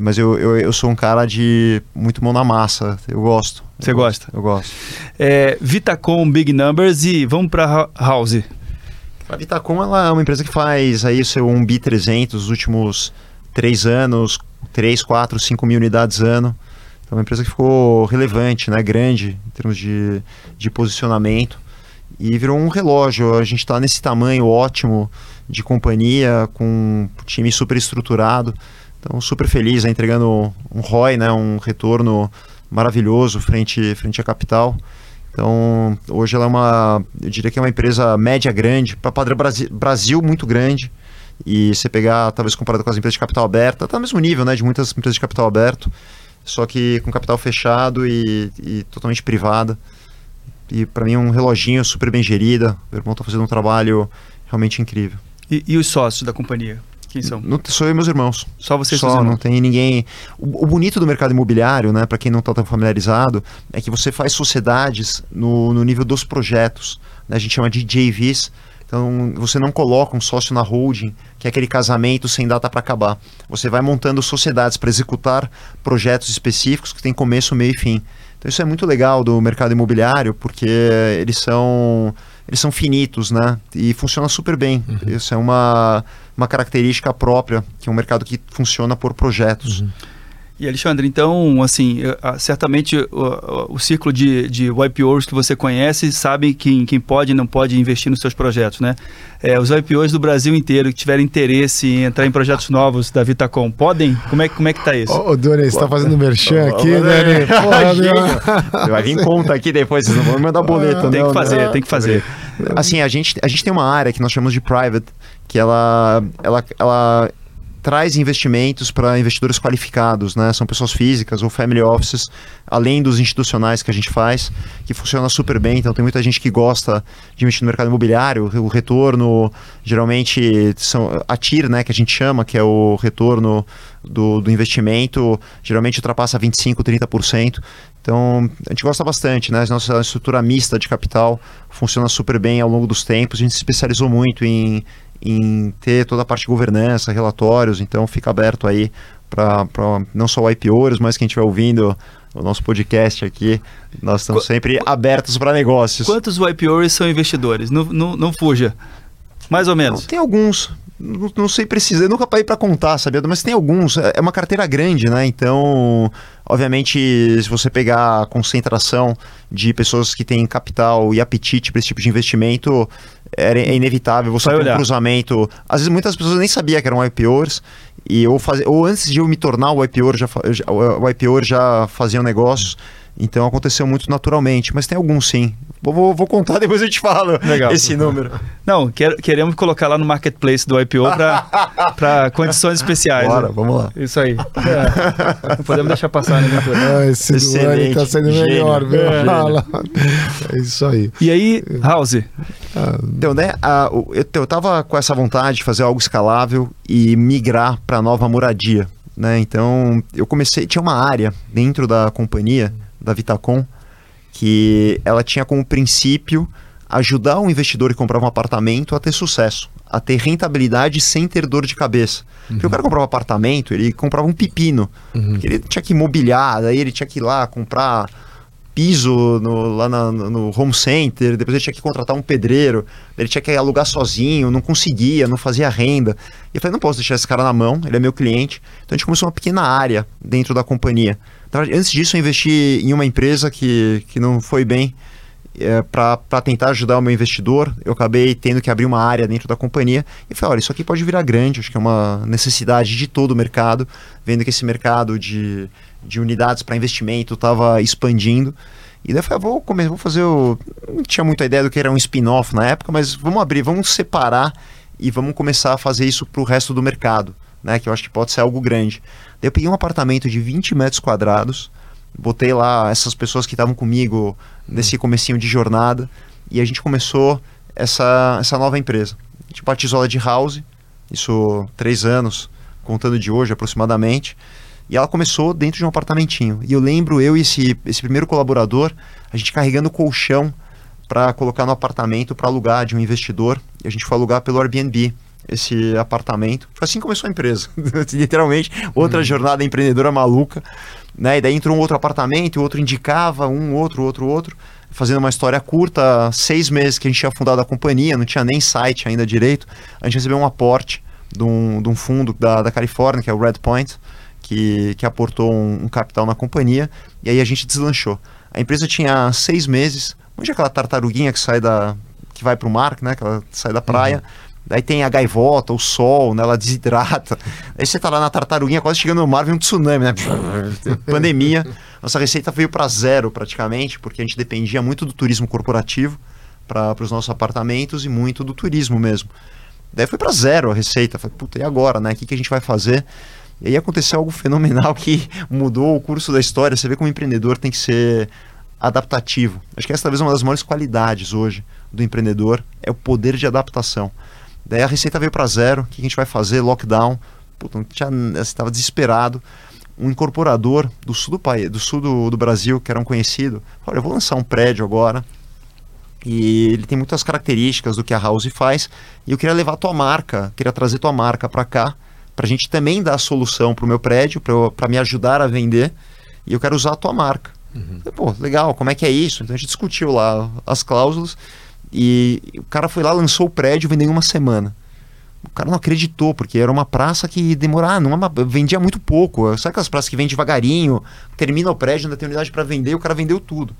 Mas eu, eu, eu, sou um cara de muito mão na massa. Eu gosto. Você gosta? Eu gosto. É, Vitacom Big Numbers e vamos para House. A Vitacom ela é uma empresa que faz aí o seu 1 bi 300 nos últimos três anos, 3, 4, 5 mil unidades ano. Então, uma empresa que ficou relevante, né, grande em termos de, de posicionamento e virou um relógio. A gente está nesse tamanho ótimo de companhia, com um time super estruturado. Então, super feliz, né, entregando um ROI, né, um retorno maravilhoso frente, frente à capital. Então, hoje ela é uma, eu diria que é uma empresa média grande, para padrão Brasil, Brasil muito grande. E você pegar, talvez comparado com as empresas de capital aberta, está no mesmo nível, né, de muitas empresas de capital aberto só que com capital fechado e, e totalmente privada. E para mim é um reloginho super bem gerida. O irmão está fazendo um trabalho realmente incrível. E, e, os sócios da companhia? Quem são? Não, sou eu e meus irmãos. Só vocês Só, não tem ninguém. O, o, bonito do mercado imobiliário, né, para quem não está tão familiarizado, é que você faz sociedades no, no nível dos projetos. Né, a gente chama de JVs então, você não coloca um sócio na holding, que é aquele casamento sem data para acabar. Você vai montando sociedades para executar projetos específicos que têm começo, meio e fim. Então, isso é muito legal do mercado imobiliário, porque eles são, eles são finitos, né? E funciona super bem. Uhum. Isso é uma, uma característica própria, que é um mercado que funciona por projetos. Uhum. E Alexandre, então, assim, certamente o, o, círculo de, de YPOs que você conhece sabe quem, quem pode e não pode investir nos seus projetos, né? É, os YPOs do Brasil inteiro que tiverem interesse em entrar em projetos novos da Vitacom, podem? Como é, como é que tá isso? Ô, oh, Doni, você está fazendo merchan aqui, né? Porra, vai vir conta aqui depois, vocês não vão mandar boleto, Tem que fazer, tem que fazer. Assim, a gente, a gente tem uma área que nós chamamos de private, que ela, ela, ela traz investimentos para investidores qualificados, né? São pessoas físicas ou family offices, além dos institucionais que a gente faz, que funciona super bem. Então tem muita gente que gosta de investir no mercado imobiliário. O retorno geralmente são a TIR, né, que a gente chama, que é o retorno do, do investimento, geralmente ultrapassa 25, 30%. Então, a gente gosta bastante, né? A nossa estrutura mista de capital funciona super bem ao longo dos tempos. A gente se especializou muito em em ter toda a parte de governança, relatórios, então fica aberto aí para não só o IPOers, mas quem estiver ouvindo o nosso podcast aqui, nós estamos Qu sempre abertos para negócios. Quantos IPOers são investidores? Não, não, não fuja. Mais ou menos. Tem alguns. Não, não sei precisar, eu nunca parei para contar, sabia? Mas tem alguns. É, é uma carteira grande, né? Então, obviamente, se você pegar a concentração de pessoas que têm capital e apetite para esse tipo de investimento, é, é inevitável você ter um cruzamento. Às vezes muitas pessoas nem sabiam que eram IPOs e ou, faz, ou antes de eu me tornar o IPO, já, o IPO já faziam negócios. Então aconteceu muito naturalmente, mas tem alguns sim. Vou, vou contar, (laughs) depois eu te falo Legal. esse número. Não, quer, queremos colocar lá no marketplace do IPO para (laughs) condições especiais. Bora, né? vamos lá. Isso aí. (laughs) É. Não podemos deixar passar, né, Ventura? Ah, esse do Excelente, ano tá sendo gênio, melhor, viu? gênio. Fala. É isso aí. E aí, House, Então, né, eu, eu tava com essa vontade de fazer algo escalável e migrar para nova moradia, né? Então, eu comecei, tinha uma área dentro da companhia, da Vitacom, que ela tinha como princípio ajudar o investidor que comprava um apartamento a ter sucesso, a ter rentabilidade sem ter dor de cabeça. Porque o cara comprava um apartamento, ele comprava um pepino, porque ele tinha que imobiliar, daí ele tinha que ir lá comprar piso no- lá na- no home center, depois ele tinha que contratar um pedreiro, ele tinha que alugar sozinho, não conseguia, não fazia renda. E eu falei, não posso deixar esse cara na mão, ele é meu cliente. Então a gente começou uma pequena área dentro da companhia. Antes disso, eu investi em uma empresa que, que não foi bem é, para tentar ajudar o meu investidor. Eu acabei tendo que abrir uma área dentro da companhia e falei, olha, isso aqui pode virar grande, acho que é uma necessidade de todo o mercado, vendo que esse mercado de, de unidades para investimento estava expandindo. E daí eu falei, ah, vou, come- vou fazer o... Não tinha muita ideia do que era um spin-off na época, mas vamos abrir, vamos separar e vamos começar a fazer isso para o resto do mercado, né? Que eu acho que pode ser algo grande. Eu peguei um apartamento de 20 metros quadrados, botei lá essas pessoas que estavam comigo nesse comecinho de jornada e a gente começou essa, essa nova empresa. A gente de House, isso três anos, contando de hoje aproximadamente. E ela começou dentro de um apartamentinho. E eu lembro eu e esse, esse primeiro colaborador, a gente carregando colchão para colocar no apartamento para alugar de um investidor. E a gente foi alugar pelo Airbnb esse apartamento. Foi assim que começou a empresa. (laughs) Literalmente, outra jornada empreendedora maluca. Né? E daí entrou um outro apartamento, o outro indicava um, outro, outro, outro. Fazendo uma história curta, seis meses que a gente tinha fundado a companhia, não tinha nem site ainda direito. A gente recebeu um aporte de um, de um fundo da, da Califórnia, que é o Red Point, que, que aportou um, um capital na companhia. E aí a gente deslanchou. A empresa tinha seis meses. Onde é aquela tartaruguinha que sai da. que vai para o mar, né? Que ela sai da praia. Daí tem a gaivota, o sol, né? Ela desidrata. Aí você tá lá na tartaruguinha, quase chegando no mar, vem um tsunami, né? (laughs) Pandemia. Nossa receita veio para zero praticamente, porque a gente dependia muito do turismo corporativo para os nossos apartamentos e muito do turismo mesmo. Daí foi para zero a receita. Falei, puta, e agora, né? O que, que a gente vai fazer? E aí aconteceu algo fenomenal que (laughs) mudou o curso da história. Você vê como o empreendedor tem que ser adaptativo. Acho que essa talvez é uma das maiores qualidades hoje do empreendedor, é o poder de adaptação. Daí a receita veio para zero. O que a gente vai fazer? Lockdown. Puta, não tinha- estava desesperado. Um incorporador do sul do país, do sul do, do Brasil, que era um conhecido, falou: eu vou lançar um prédio agora. E ele tem muitas características do que a House faz. E eu queria levar tua marca, queria trazer tua marca para cá, para a gente também dar a solução para o meu prédio, para me ajudar a vender. E eu quero usar a tua marca. Falei, Pô, legal, como é que é isso? Então a gente discutiu lá as cláusulas. E o cara foi lá, lançou o prédio, vendeu em uma semana. O cara não acreditou, porque era uma praça que demorava, não, uma- vendia muito pouco. Sabe aquelas praças que vende devagarinho, termina o prédio, ainda tem unidade para vender, e o cara vendeu tudo.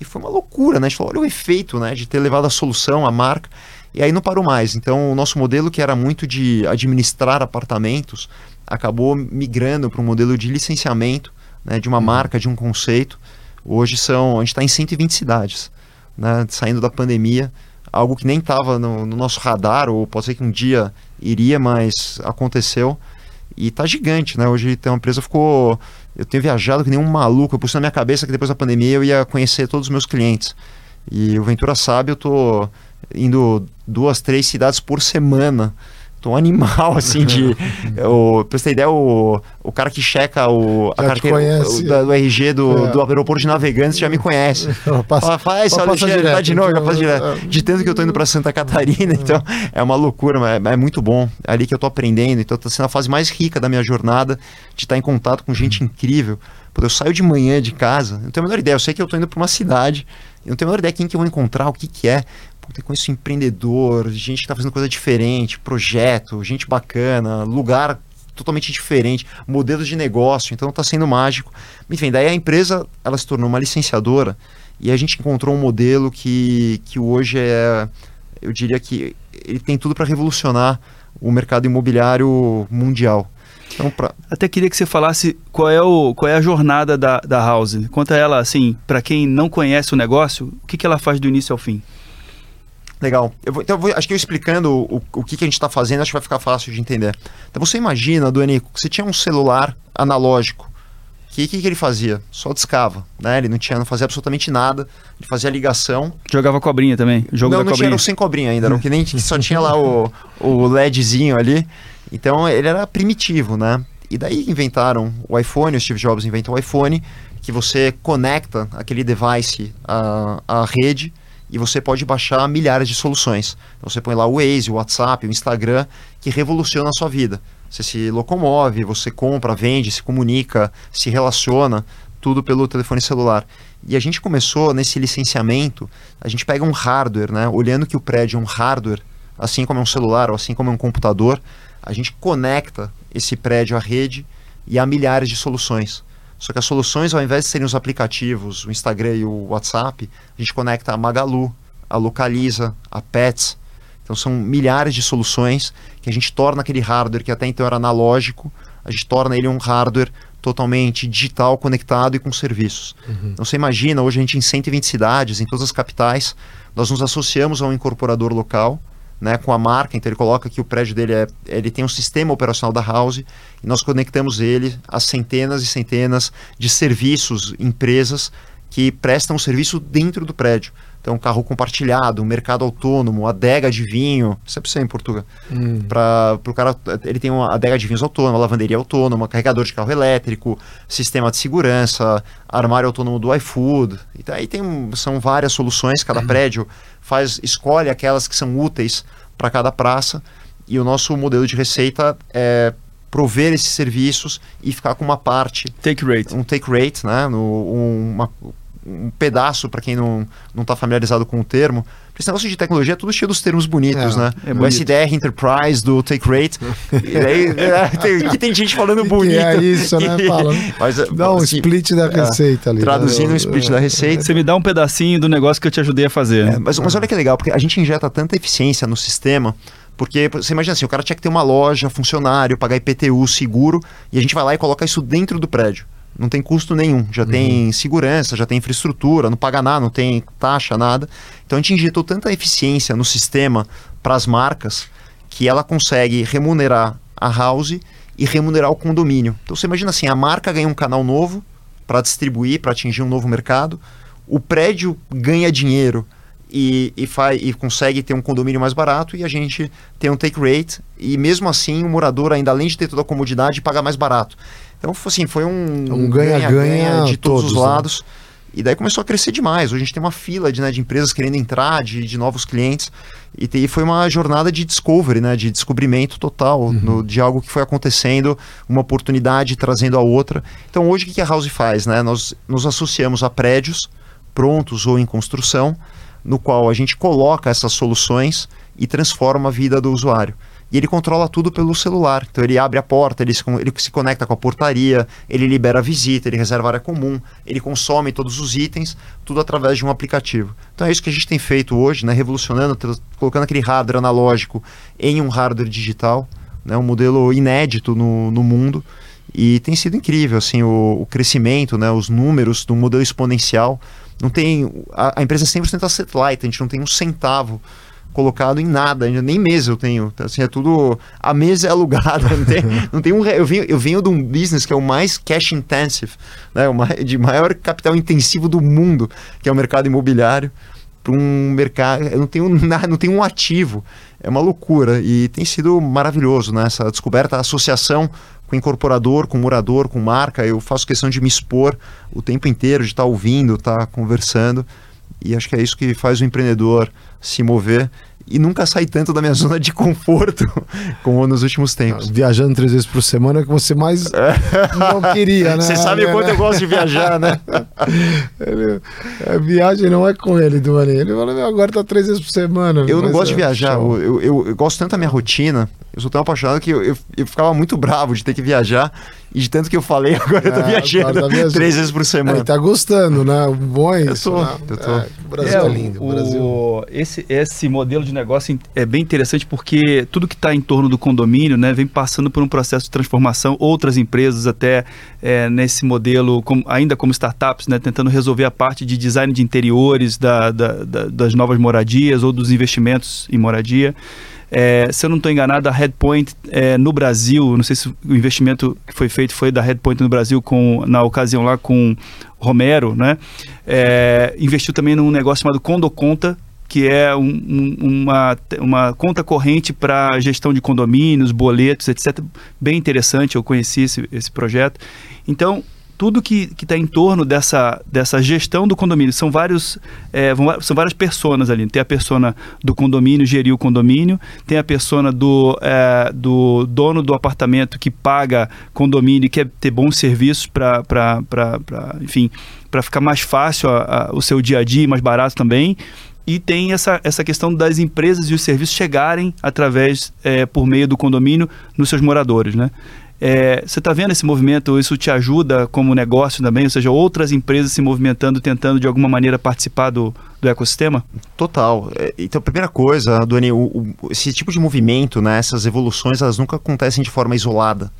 E foi uma loucura, né? A gente falou, olha o efeito, né? De ter levado a solução, a marca. E aí não parou mais. Então o nosso modelo, que era muito de administrar apartamentos, acabou migrando para um modelo de licenciamento, né? De uma marca, de um conceito. Hoje são, a gente está em 120 cidades, né? Saindo da pandemia, algo que nem estava no, no nosso radar, ou pode ser que um dia iria, mas aconteceu. E tá gigante, né? Hoje então, a empresa ficou. Eu tenho viajado que nem um maluco. Eu pus na minha cabeça que depois da pandemia eu ia conhecer todos os meus clientes. E o Ventura sabe, eu tô indo duas, três cidades por semana. Tô um animal, (laughs) assim, de. o, pra você ter ideia, o, o cara que checa o, a Já te carteira o, da- do RG do, É. do aeroporto de Navegantes já me conhece. (laughs) Passa- Fala, faz, passa Alexandre, tá direto, de novo, já faz é. direto. De tanto que eu tô indo pra Santa Catarina, então é uma loucura, mas é, é muito bom. É ali que eu tô aprendendo, então tá sendo a fase mais rica da minha jornada, de estar em contato com gente incrível. Pô, eu saio de manhã de casa, eu não tenho a menor ideia, eu sei que eu tô indo pra uma cidade, eu não tenho a menor ideia quem que eu vou encontrar, o que que é. Puta, conheço empreendedor, gente que tá fazendo coisa diferente, projeto, gente bacana, lugar totalmente diferente, modelos de negócio, então tá sendo mágico. Enfim, daí a empresa, ela se tornou uma licenciadora e a gente encontrou um modelo que, que hoje é, eu diria que ele tem tudo para revolucionar o mercado imobiliário mundial. Então, pra... Até queria que você falasse qual é, o, qual é a jornada da, da House. Conta ela, assim, para quem não conhece o negócio, o que, que ela faz do início ao fim. Legal. Eu vou, então, eu vou, acho que eu explicando o, o que, que a gente está fazendo, acho que vai ficar fácil de entender. Então, você imagina, Duanico, que você tinha um celular analógico. O que, que, que, ele fazia? Só discava, né? Ele não tinha, não fazia absolutamente nada. Ele fazia ligação. Jogava cobrinha também. Jogo não, da não cobrinha. tinha sem cobrinha ainda, não, que nem só (laughs) tinha lá o, o LEDzinho ali. Então ele era primitivo, né? E daí inventaram o iPhone, o Steve Jobs inventou o iPhone, que você conecta aquele device à, à rede e você pode baixar milhares de soluções. Então você põe lá o Waze, o WhatsApp, o Instagram, que revoluciona a sua vida. Você se locomove, você compra, vende, se comunica, se relaciona, tudo pelo telefone celular. E a gente começou nesse licenciamento, a gente pega um hardware, né? Olhando que o prédio é um hardware, assim como é um celular ou assim como é um computador, a gente conecta esse prédio à rede e há milhares de soluções. Só que as soluções, ao invés de serem os aplicativos, o Instagram e o WhatsApp, a gente conecta a Magalu, a Localiza, a Pets. Então são milhares de soluções que a gente torna aquele hardware que até então era analógico, a gente torna ele um hardware totalmente digital, conectado e com serviços. Uhum. Então você imagina, hoje a gente em 120 cidades, em todas as capitais, nós nos associamos a um incorporador local, né, com a marca, então ele coloca que o prédio dele é, ele tem um sistema operacional da House e nós conectamos ele a centenas e centenas de serviços, empresas que prestam serviço dentro do prédio. Então, carro compartilhado, mercado autônomo, adega de vinho, isso é em Portugal. Hum. Para o cara, ele tem uma adega de vinhos autônoma, lavanderia autônoma, carregador de carro elétrico, sistema de segurança, armário autônomo do iFood. E aí tem, são várias soluções, cada uhum. prédio faz escolhe aquelas que são úteis para cada praça. E o nosso modelo de receita é prover esses serviços e ficar com uma parte. Take rate. Um take rate, né? No, um, uma, um pedaço, para quem não está familiarizado com o termo. Esse negócio de tecnologia é tudo cheio dos termos bonitos, é, né? É o SDR Enterprise do Take Rate. e aí, (laughs) é, tem, que tem gente falando (laughs) bonito. Que é isso, né? (laughs) Mas, dá um assim, split da é, receita ali. Traduzindo né? um split da receita. Você me dá um pedacinho do negócio que eu te ajudei a fazer. É, mas, mas olha que legal, porque a gente injeta tanta eficiência no sistema porque você imagina assim, o cara tinha que ter uma loja, funcionário, pagar IPTU, seguro, e a gente vai lá e coloca isso dentro do prédio. Não tem custo nenhum, já uhum. tem segurança, já tem infraestrutura, não paga nada, não tem taxa, nada. Então a gente injetou tanta eficiência no sistema para as marcas que ela consegue remunerar a house e remunerar o condomínio. Então você imagina assim, a marca ganha um canal novo para distribuir, para atingir um novo mercado, o prédio ganha dinheiro e, e, faz, e consegue ter um condomínio mais barato e a gente tem um take rate e mesmo assim o morador ainda além de ter toda a comodidade paga mais barato. Então assim, foi um, um ganha-ganha de todos, todos os né? lados. Né? E daí começou a crescer demais. Hoje a gente tem uma fila de, né, de empresas querendo entrar, de, de novos clientes. E, te, foi uma jornada de discovery, né, de descobrimento total uhum. no, de algo que foi acontecendo, uma oportunidade trazendo a outra. Então hoje o que a House faz? Né? Nós nos associamos a prédios prontos ou em construção no qual a gente coloca essas soluções e transforma a vida do usuário. E ele controla tudo pelo celular. Então ele abre a porta, ele se, ele se conecta com a portaria, ele libera a visita, ele reserva a área comum, ele consome todos os itens, tudo através de um aplicativo. Então é isso que a gente tem feito hoje, né? revolucionando, colocando aquele hardware analógico em um hardware digital, né? um modelo inédito no, no mundo. E tem sido incrível assim, o, o crescimento, né? os números do modelo exponencial não tem. A, a empresa é 100% satellite, a gente não tem um centavo colocado em nada, nem mesa eu tenho. Assim, é tudo. A mesa é alugada, (laughs) não tem, não tem um. Eu venho, eu venho de um business que é o mais cash intensive, né? o de maior capital intensivo do mundo, que é o mercado imobiliário, para um mercado. Eu não tenho nada, não tenho um ativo. É uma loucura. E tem sido maravilhoso, né? Essa descoberta, a associação com incorporador, com morador, com marca. Eu faço questão de me expor o tempo inteiro, de estar tá ouvindo, estar tá conversando. E acho que é isso que faz o empreendedor se mover e nunca sair tanto da minha (laughs) zona de conforto (laughs) como nos últimos tempos. Viajando três vezes por semana é que você mais (laughs) não queria, né? Você sabe o quanto eu gosto de viajar, né? ele, a viagem não é com ele, Duane. Ele fala, agora tá três vezes por semana. Eu não gosto é, de viajar. Eu, eu, eu, eu, gosto tanto da minha rotina. Eu sou tão apaixonado que eu, eu, eu ficava muito bravo de ter que viajar. E de tanto que eu falei, (laughs) agora eu tô É, viajando agora tá viajando. três vezes por semana. Ele tá gostando, né? O bom é Eu isso. tô, né? eu tô. É, o Brasil é, lindo. O o- Brasil. Esse, esse modelo de negócio é bem interessante porque tudo que está em torno do condomínio né, vem passando por um processo de transformação. Outras empresas até é, nesse modelo, como- ainda como startups, né, tentando resolver a parte de design de interiores da- da- da- das novas moradias ou dos investimentos em moradia. É, se eu não estou enganado, a Headpoint é, no Brasil, não sei se o investimento que foi feito foi da Headpoint no Brasil com, na ocasião lá com Romero, né? É, investiu também num negócio chamado Condo Conta, que é um- um- uma, uma conta corrente para gestão de condomínios, boletos, etc. Bem interessante, eu conheci esse, esse projeto. Então, tudo que está em torno dessa, dessa gestão do condomínio. São vários é, vão- são várias personas ali. Tem a persona do condomínio, gerir o condomínio, tem a persona do, é, do dono do apartamento que paga condomínio e quer ter bons serviços para, enfim, para ficar mais fácil a- a- o seu dia a dia, mais barato também. E tem essa, essa questão das empresas e os serviços chegarem através, é, por meio do condomínio, nos seus moradores, né? É, você está vendo esse movimento? Isso te ajuda como negócio também? Ou seja, outras empresas se movimentando, tentando de alguma maneira participar do, do ecossistema? Total. É, Então, primeira coisa, Doni, o, o- esse tipo de movimento, né, essas evoluções, elas nunca acontecem de forma isolada.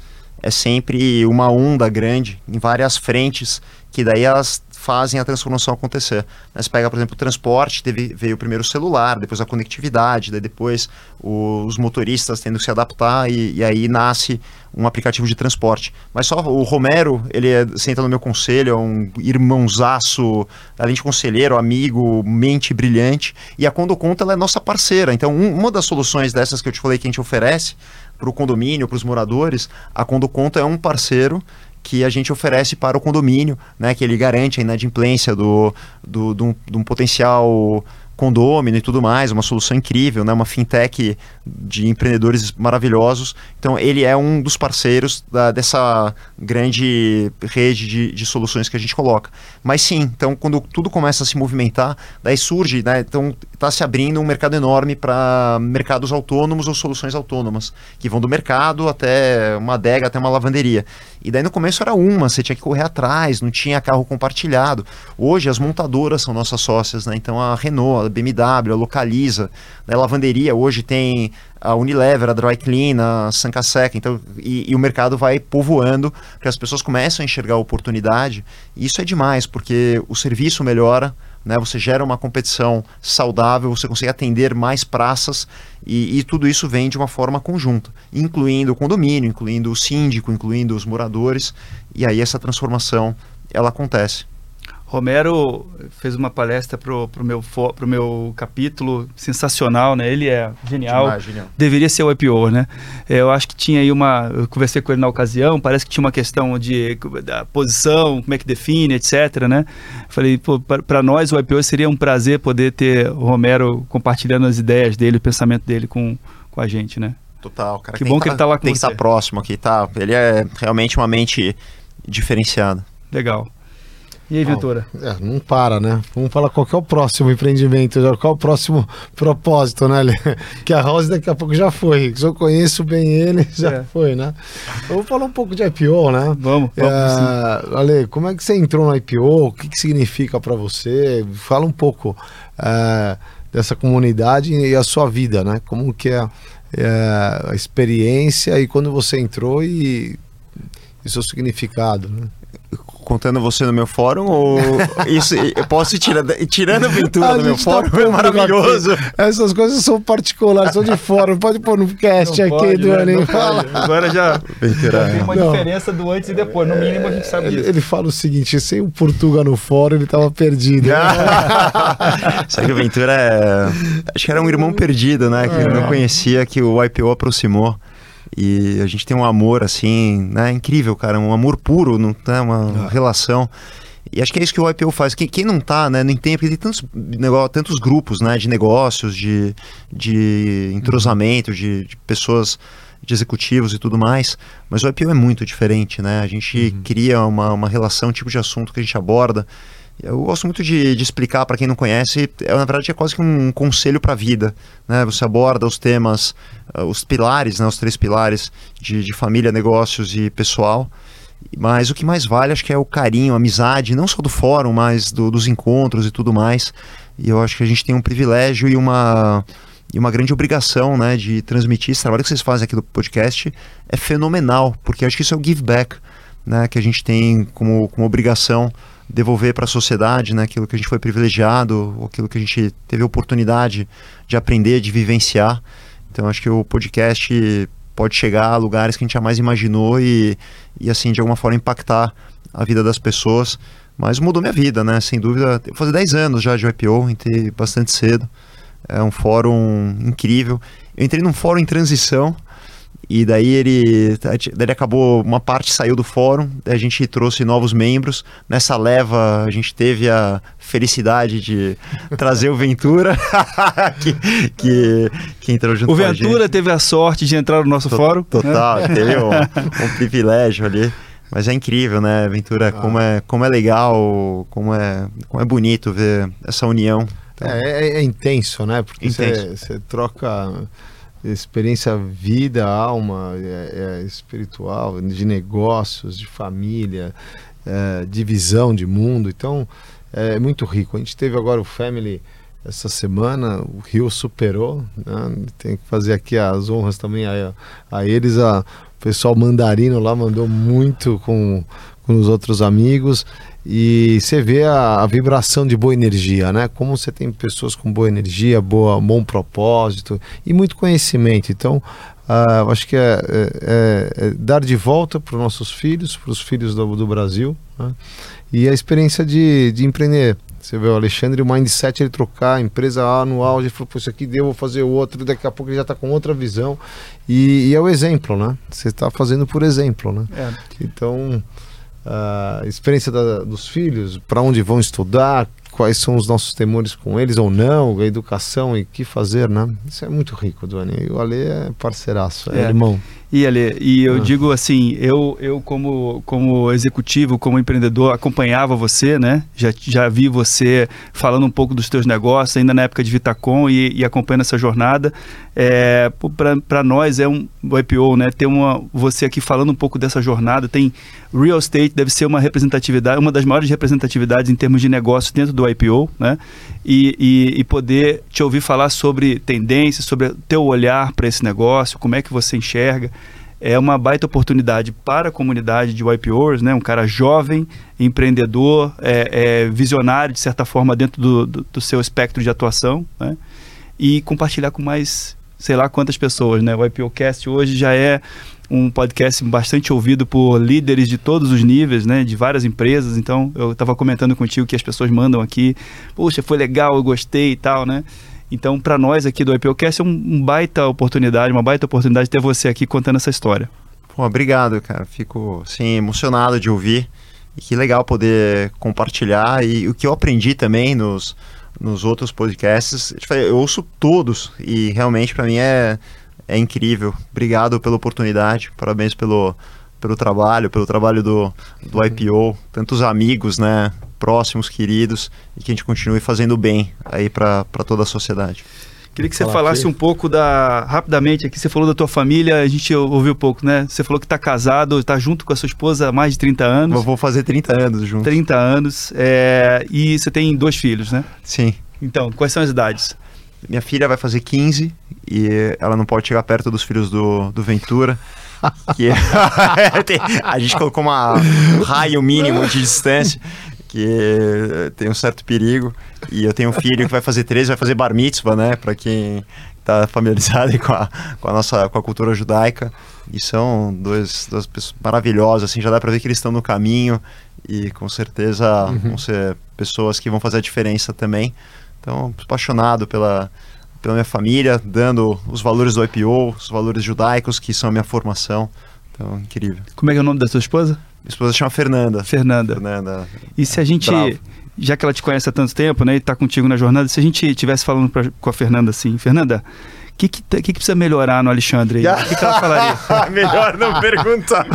É sempre uma onda grande em várias frentes que daí elas fazem a transformação acontecer. Você pega, por exemplo, o transporte, teve, veio primeiro o celular, depois a conectividade, depois os motoristas tendo que se adaptar e, e aí nasce um aplicativo de transporte. Mas só o Romero, ele é, senta no meu conselho, é um irmãozaço, além de conselheiro, amigo, mente brilhante. E a Condo Conta ela é nossa parceira. Então, um- uma das soluções dessas que eu te falei que a gente oferece para o condomínio, para os moradores, a Condo Conta é um parceiro que a gente oferece para o condomínio, né, que ele garante a inadimplência do, do, um- de um potencial condômino e tudo mais, uma solução incrível, né, uma fintech de empreendedores maravilhosos. Então, ele é um dos parceiros da- dessa grande rede de, de soluções que a gente coloca. Mas sim, então, quando tudo começa a se movimentar, daí surge, né, então está se abrindo um mercado enorme para mercados autônomos ou soluções autônomas, que vão do mercado até uma adega, até uma lavanderia. E daí no começo era uma, você tinha que correr atrás, não tinha carro compartilhado. Hoje as montadoras são nossas sócias, né? Então a Renault, a BMW, a Localiza, né? a lavanderia hoje tem a Unilever, a Dry Clean, a Sancaseca, então e, e o mercado vai povoando, porque as pessoas começam a enxergar a oportunidade. E isso é demais, porque o serviço melhora, né? Você gera uma competição saudável, você consegue atender mais praças e, e tudo isso vem de uma forma conjunta, incluindo o condomínio, incluindo o síndico, incluindo os moradores, e aí essa transformação ela acontece. Romero fez uma palestra pro, pro, meu, pro meu capítulo, sensacional, né? Ele é genial. Demais, genial. Deveria ser o IPO, né? É, Eu acho que tinha aí uma. Eu conversei com ele na ocasião, parece que tinha uma questão de da posição, como é que define, etc, né? Falei, para nós o IPO seria um prazer poder ter o Romero compartilhando as ideias dele, o pensamento dele com, com a gente, né? Total, cara. Que tem bom que ele tá lá com Tem que você. estar próximo aqui, tá? Ele é realmente uma mente diferenciada. Legal. E aí, Ventura? É, não para, né? Vamos falar qual é o próximo empreendimento, qual é o próximo propósito, né, Lê? (laughs) Que a House daqui a pouco já foi. Se eu conheço bem ele, (laughs) já É. foi, né? Vamos falar um pouco de IPO, né? Vamos, vamos. É, Ale, como é que você entrou no IPO? O que, que significa para você? Fala um pouco é, dessa comunidade e a sua vida, né? Como que é, é, a experiência e quando você entrou e, e seu significado, né? Contando você no meu fórum ou (laughs) isso eu posso ir tirando, tirando a aventura A do meu tá fórum? É maravilhoso. aqui. Essas coisas são particulares, são de. Não pode pôr no cast Não aqui, pode, né? Duane. Não Fala. Agora já, já tem uma Não. diferença do antes e depois. No mínimo a gente sabe Ele, disso. ele fala o seguinte: sem o Portuga no fórum, ele tava perdido. (laughs) Sabe que o Ventura é. Acho que era um irmão perdido, né? Que eu não conhecia, que o IPO aproximou. E a gente tem um amor, assim, né? Incrível, cara. Um amor puro, não tem uma relação. E acho que é isso que o IPO faz. Quem, quem não tá, né, não entende, porque tem tantos, negócio, tantos grupos, né, de negócios, de, de entrosamento, de, de pessoas, de executivos e tudo mais. Mas o IPO é muito diferente, né? A gente cria uma, uma relação, um tipo de assunto que a gente aborda. Eu gosto muito de, de explicar para quem não conhece, é, na verdade é quase que um conselho para a vida. Né? Você aborda os temas, ah, os pilares, né? os três pilares de, de família, negócios e pessoal. Mas o que mais vale, acho que é o carinho, a amizade, não só do fórum, mas do, dos encontros e tudo mais. E eu acho que a gente tem um privilégio e uma, e uma grande obrigação né, de transmitir esse trabalho que vocês fazem aqui do podcast. É fenomenal, porque acho que isso é o give back né, que a gente tem como, como obrigação devolver para a sociedade né, aquilo que a gente foi privilegiado, aquilo que a gente teve oportunidade de aprender, de vivenciar. Então acho que o podcast pode chegar a lugares que a gente jamais imaginou e, e assim, de alguma forma impactar a vida das pessoas. Mas mudou minha vida, né? Sem dúvida. Eu fazer 10 anos já de IPO, entrei bastante cedo. É um fórum incrível. Eu entrei num fórum em transição, e daí ele, daí ele acabou, uma parte saiu do fórum, a gente trouxe novos membros. Nessa leva a gente teve a felicidade de trazer o Ventura, (laughs) que, que, que, entrou junto o com a gente. O Ventura teve a sorte de entrar no nosso T fórum. Total, né? (laughs) teve um, um, privilégio ali. Mas é incrível, né, Ventura? Ah. Como, é, como é legal, como é, como é bonito ver essa união. Então... É, é, é, intenso, né? Porque você troca experiência vida, alma, é, é espiritual, de negócios, de família, é, de visão de mundo. Então é muito rico. A gente teve agora o Family essa semana, o Rio superou. Né? Tem que fazer aqui as honras também a, a eles. A, o pessoal mandarino lá mandou muito com, com os outros amigos e você vê a, a, vibração de boa energia, né? Como você tem pessoas com boa energia, boa, bom propósito e muito conhecimento. Então, uh, acho que é, é, é, é dar de volta para os nossos filhos, para os filhos do, do Brasil, né? e a experiência de, de empreender. Você vê o Alexandre, o mindset ele trocar, a empresa A no auge, ele falou, pô, isso aqui deu, vou fazer outro, daqui a pouco ele já está com outra visão. E, e, é o exemplo, né? Você está fazendo por exemplo, né? É. Então, a experiência da, dos filhos, para onde vão estudar, quais são os nossos temores com eles ou não, a educação e o que fazer, né? Isso é muito rico, Doni. E o Ale é parceiraço, é, é irmão. E Ale, e eu ah. digo assim, eu, eu como, como executivo, como empreendedor, acompanhava você, né? Já, já vi você falando um pouco dos teus negócios, ainda na época de Vitacom e, e acompanhando essa jornada. É, para nós é um o IPO, né? Ter uma, você aqui falando um pouco dessa jornada, tem real estate deve ser uma representatividade, uma das maiores representatividades em termos de negócio dentro do IPO, né? E, e, e poder te ouvir falar sobre tendências, sobre teu olhar para esse negócio, como é que você enxerga é uma baita oportunidade para a comunidade de YPOers, né? um cara jovem, empreendedor, é, é visionário, de certa forma, dentro do, do, do, seu espectro de atuação, né? e compartilhar com mais, sei lá quantas pessoas. Né? O YPOcast hoje já é um podcast bastante ouvido por líderes de todos os níveis, né, de várias empresas. Então, eu estava comentando contigo que as pessoas mandam aqui, puxa, foi legal, eu gostei e tal, né? Então, para nós aqui do IPOcast é um, um, baita oportunidade, uma baita oportunidade de ter você aqui contando essa história. Pô, obrigado, cara. Fico, sim, emocionado de ouvir. E que legal poder compartilhar. E o que eu aprendi também nos, nos outros podcasts, eu ouço todos e realmente para mim é, é incrível. Obrigado pela oportunidade, parabéns pelo, pelo trabalho, pelo trabalho do, do IPO, tantos amigos, né? próximos, queridos, e que a gente continue fazendo bem aí para toda a sociedade. Queria que você falasse aqui. um pouco da. Rapidamente aqui, você falou da tua família, a gente ouviu pouco, né? Você falou que está casado, está junto com a sua esposa há mais de 30 anos. Eu vou fazer 30 anos junto. 30 anos. É... E você tem dois filhos, né? Sim. Então, quais são as idades? Minha filha vai fazer 15 e ela não pode chegar perto dos filhos do, do Ventura. que (laughs) a gente colocou uma, um raio mínimo de distância que tem um certo perigo. E eu tenho um filho que vai fazer 13, vai fazer bar mitzvah, né? Para quem está familiarizado (laughs) com a, com a nossa com a cultura judaica. E são dois, duas pessoas maravilhosas, assim, já dá para ver que eles estão no caminho e com certeza uhum. vão ser pessoas que vão fazer a diferença também. Então, apaixonado pela, pela minha família, dando os valores do IPO, os valores judaicos que são a minha formação. Então, incrível. Como é que é o nome da sua esposa? Minha esposa chama Fernanda. Fernanda. Fernanda. E se a gente, Bravo. já que ela te conhece há tanto tempo, né, e tá contigo na jornada, se a gente estivesse falando pra, com a Fernanda assim, Fernanda, que, que, que, que precisa melhorar no Alexandre? aí? O que, que ela falaria? (laughs) Melhor não perguntar.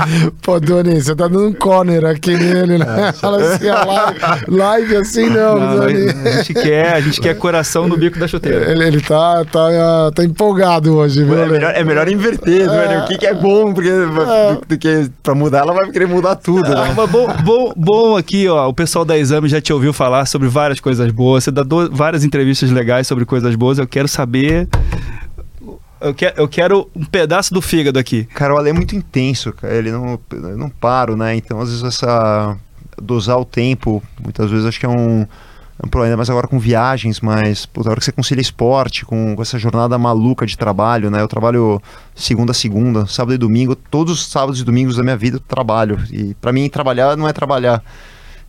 Pô, Doni, você tá dando um corner aqui nele, né? Fala assim, a live, live assim não, Não, Doni. a gente quer, a gente quer coração no bico da chuteira. Ele, ele tá, tá, ah, tá empolgado hoje, viu? É Lê? melhor, é melhor inverter, né? O que, que é bom, porque do, do que pra mudar, ela vai querer mudar tudo, Ah, né? mas bom, bom, bom aqui, ó. O pessoal da Exame já te ouviu falar sobre várias coisas boas. Você dá do- várias entrevistas legais sobre coisas boas. Eu quero saber. Eu quero, eu quero um pedaço do fígado aqui. Cara, o Ale é muito intenso, cara. Ele não, eu não paro, né? Então, às vezes, essa. dosar o tempo, muitas vezes acho que é um, é um problema, mas agora com viagens, mas, puta, hora que você concilia esporte com, com essa jornada maluca de trabalho, né? Eu trabalho segunda a segunda, sábado e domingo, todos os sábados e domingos da minha vida eu trabalho. E pra mim, trabalhar não é trabalhar.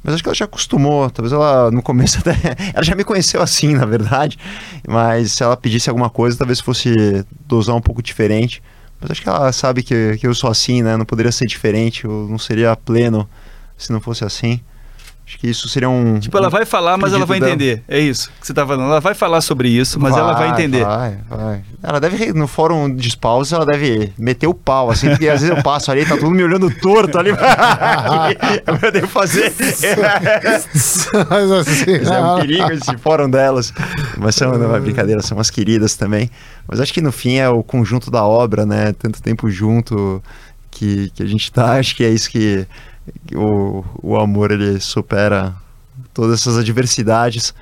Mas acho que ela já acostumou. Talvez ela, no começo (laughs) até. Ela já me conheceu assim, na verdade. Mas se ela pedisse alguma coisa, talvez fosse dosar um pouco diferente. Mas acho que ela sabe que, que eu sou assim, né? Não poderia ser diferente. Eu não seria pleno se não fosse assim. Acho que isso seria um. Tipo, ela vai falar, mas ela vai pedido dela. entender. É isso que você tá falando. Ela vai falar sobre isso, mas ela vai entender. Vai, vai. Ela deve, no fórum de spaus, ela deve meter o pau, assim, porque às vezes eu passo ali, tá todo mundo me olhando torto ali. (laughs) eu devo fazer. Mas assim, Mas é um perigo esse fórum delas. Mas são, não é brincadeira, são umas queridas também. Mas acho que no fim é o conjunto da obra, né? Tanto tempo junto que, que a gente tá. Acho que é isso que o, o amor ele supera todas essas adversidades.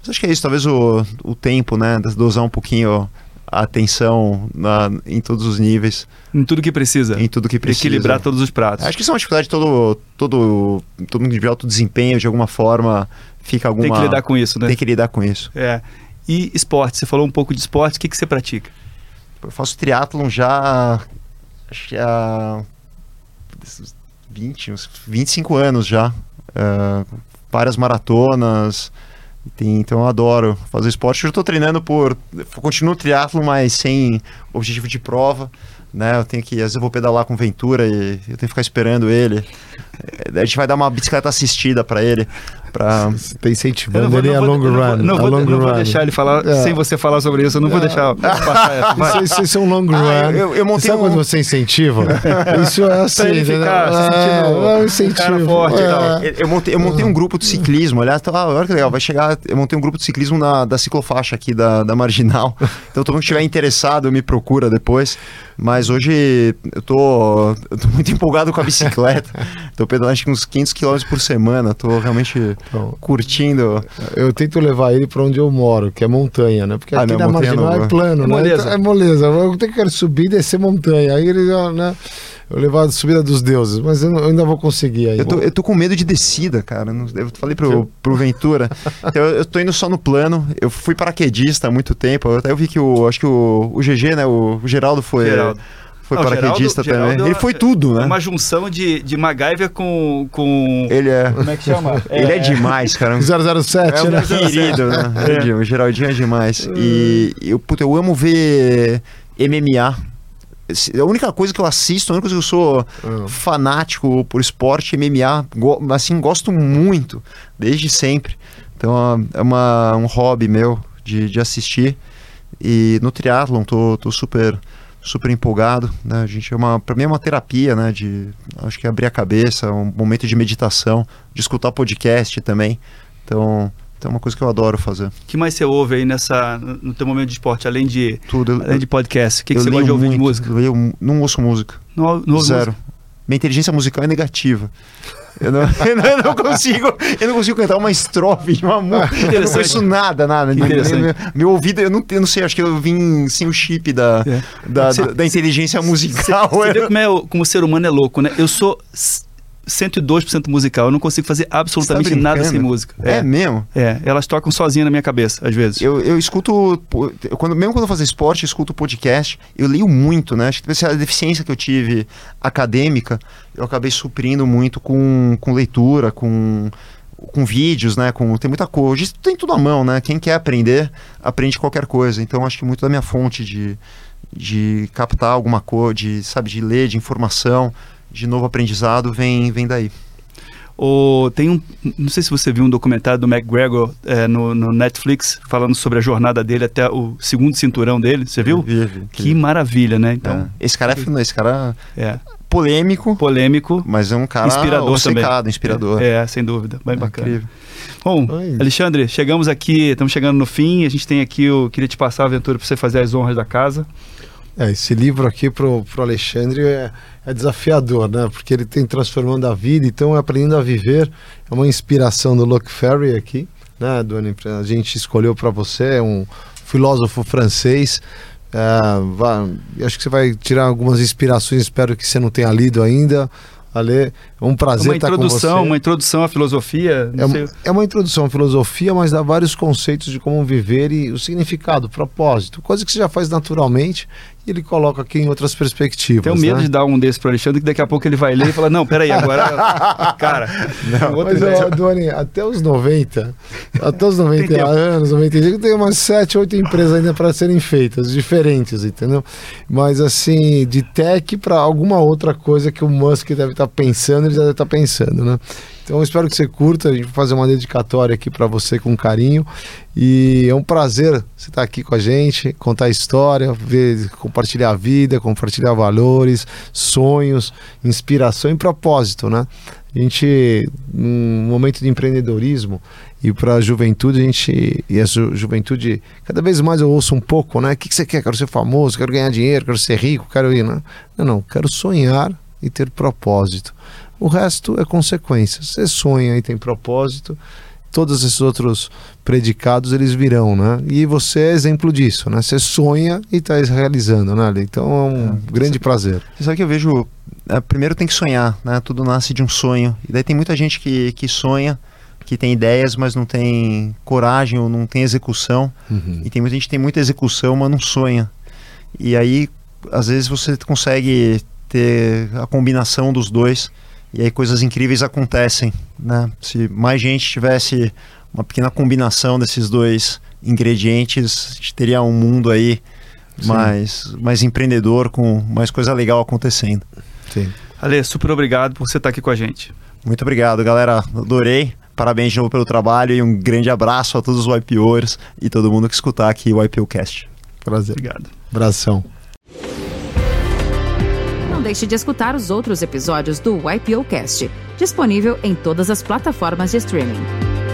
Mas acho que é isso, talvez o, o tempo, né? Dosar um pouquinho a atenção na, em todos os níveis, Em tudo que precisa. em tudo que precisa. Equilibrar todos os pratos. Acho que isso é uma dificuldade de todo, todo, todo mundo de alto desempenho, de alguma forma, fica alguma... Tem que lidar com isso, né? Tem que lidar com isso. É. E esporte, você falou um pouco de esporte, o que, que você pratica? Eu faço triatlon já. Acho que há. 20, uns 25 anos já. Ah, várias maratonas. Tem- então eu adoro fazer esporte. Eu estou treinando por. Continuo o triatlon, mas sem objetivo de prova. Né? Eu tenho que. Às vezes eu vou pedalar com Ventura e eu tenho que ficar esperando ele. Eh, A gente vai dar uma bicicleta assistida para ele. Pra... Tá incentivando ele a não long vou- run. Não vou, long não vou run. deixar ele falar É. sem você falar sobre isso. Eu não vou deixar (laughs) passar essa. Isso, isso é um long run. Ah, eu- eu montei Sabe um- quando você incentiva? (laughs) Isso é assim, ele ficar se sentindo é, é um incentivo. cara forte É. Eu, eu montei, eu montei um grupo de ciclismo, aliás, tá, olha que legal, vai chegar, eu montei um grupo de ciclismo na, da ciclofaixa aqui da, da Marginal, (laughs) então todo mundo que estiver interessado me procura depois, mas hoje eu tô, eu tô muito empolgado com a bicicleta, tô pedalando acho que uns 500 km por semana, tô realmente Então, curtindo, eu tento levar ele pra onde eu moro, que é montanha, né? Porque Ah, aqui não, na marginal não. é plano, É né? moleza. Então, É moleza. Eu tenho que quero subir e descer montanha. Aí ele já, né? Eu levar a subida dos deuses, mas eu, não- eu ainda vou conseguir ainda. eu tô, eu tô com medo de descida, cara, não- eu falei pro, pro Ventura, (laughs) então eu, eu tô indo só no plano, eu fui paraquedista há muito tempo, até eu vi que o, acho que o, o GG, né, o, o Geraldo foi... Geraldo. Foi Ah, o paraquedista Geraldo- também. Geraldo Ele foi tudo, É né? uma junção de, de MacGyver com, com. Ele é. Como é que chama? Ele é demais, cara. 007, É né? um querido, né? É. O Geraldinho é demais. E eu, puta, eu amo ver MMA. A única coisa que eu assisto, a única coisa que eu sou Ah. fanático por esporte é MMA. Go- assim, gosto muito, desde sempre. Então é uma, um hobby meu de, de assistir. E no triatlon tô, tô super super empolgado, né? A gente é uma, para mim é uma terapia, né? De acho que abrir a cabeça, um momento de meditação, de escutar podcast também. Então, então é uma coisa que eu adoro fazer. O que mais você ouve aí nessa, no teu momento de esporte, além de, Tudo. Eu, além de podcast? O que, que você gosta de ouvir muito, de música? Eu leio- não ouço música. Não, não ouve Zero. Minha inteligência musical é negativa. (laughs) Eu não, eu não- consigo, eu não consigo cantar uma estrofe de uma música. Eu não conheço nada, nada. Interessante. Meu, meu ouvido, eu não, eu não sei, acho que eu vim sem o chip da, É. da, Você- da- inteligência musical. Você vê como, é, o- como o ser humano é louco, né? Eu sou 102% musical. Eu não consigo fazer absolutamente tá nada sem música. É, mesmo? É, elas tocam sozinha na minha cabeça, às vezes. Eu, eu escuto, eu quando, mesmo quando eu faço esporte, eu escuto podcast. Eu leio muito, né? Acho que essa deficiência que eu tive acadêmica, eu acabei suprindo muito com, com leitura, com, com vídeos, né? Com, tem muita coisa. Hoje tem tudo à mão, né? Quem quer aprender, aprende qualquer coisa. Então, acho que muito da minha fonte de, de captar alguma coisa, de, sabe, de ler, de informação, de novo aprendizado, vem, vem daí. O, tem um, não sei se você viu um documentário do McGregor é, no, no, Netflix falando sobre a jornada dele até o segundo cinturão dele. Você viu? Vi, vi, que maravilha, né? Então, é. esse cara é esse cara é polêmico, polêmico, mas é um cara inspirador obcecado, também. inspirador. É, sem dúvida, bem é bacana. Incrível. Bom, Oi. Alexandre, chegamos aqui, estamos chegando no fim. A gente tem aqui, eu queria te passar a aventura para você fazer as honras da casa. É, esse livro aqui pro, pro Alexandre é, é desafiador, né? Porque ele tem transformando a vida, então é aprendendo a viver. É uma inspiração do Luc Ferry aqui, né, Dona? A gente escolheu para você, é um filósofo francês. É, vai, acho que você vai tirar algumas inspirações, espero que você não tenha lido ainda. Ale, é um prazer uma estar com você. Uma introdução à filosofia. É, é, uma introdução à filosofia, mas dá vários conceitos de como viver e o significado, o propósito, coisa que você já faz naturalmente e ele coloca aqui em outras perspectivas. Tenho medo né? de dar um desses para Alexandre, que daqui a pouco ele vai ler e fala: Não, peraí, agora. (laughs) cara. Não, mas, ó, Doni, até os 90, até os 90 anos, 95, tem umas 7, 8 empresas ainda para serem feitas, diferentes, entendeu? Mas assim, de tech para alguma outra coisa que o Musk deve estar tá pensando, ele já deve estar tá pensando, né? Então espero que você curta, a gente vai fazer uma dedicatória aqui para você com carinho. E é um prazer você estar tá aqui com a gente, contar a história, ver, compartilhar a vida, compartilhar valores, sonhos, inspiração e propósito, né? A gente, num momento de empreendedorismo e para a juventude, a gente, e a ju juventude, cada vez mais eu ouço um pouco, né? O que, que você quer? Quero ser famoso, quero ganhar dinheiro, quero ser rico, quero ir, né? Não, não, quero sonhar e ter propósito. O resto é consequência. Você sonha e tem propósito, todos esses outros predicados eles virão, né? E você é exemplo disso, né? Você sonha e está realizando, né? Então é um é, grande prazer. Você sabe que eu vejo, é, primeiro tem que sonhar, né? Tudo nasce de um sonho. E daí tem muita gente que, que sonha, que tem ideias, mas não tem coragem ou não tem execução. Uhum. E tem muita gente que tem muita execução, mas não sonha. E aí, às vezes você consegue ter a combinação dos dois e aí coisas incríveis acontecem, né? Se mais gente tivesse uma pequena combinação desses dois ingredientes, a gente teria um mundo aí mais, mais empreendedor, com mais coisa legal acontecendo. Sim. Ale, super obrigado por você estar aqui com a gente. Muito obrigado, galera. Adorei. Parabéns de novo pelo trabalho e um grande abraço a todos os YPOers e todo mundo que escutar aqui o YPOcast. Prazer. Obrigado. Abração deixe de escutar os outros episódios do YPOcast, disponível em todas as plataformas de streaming.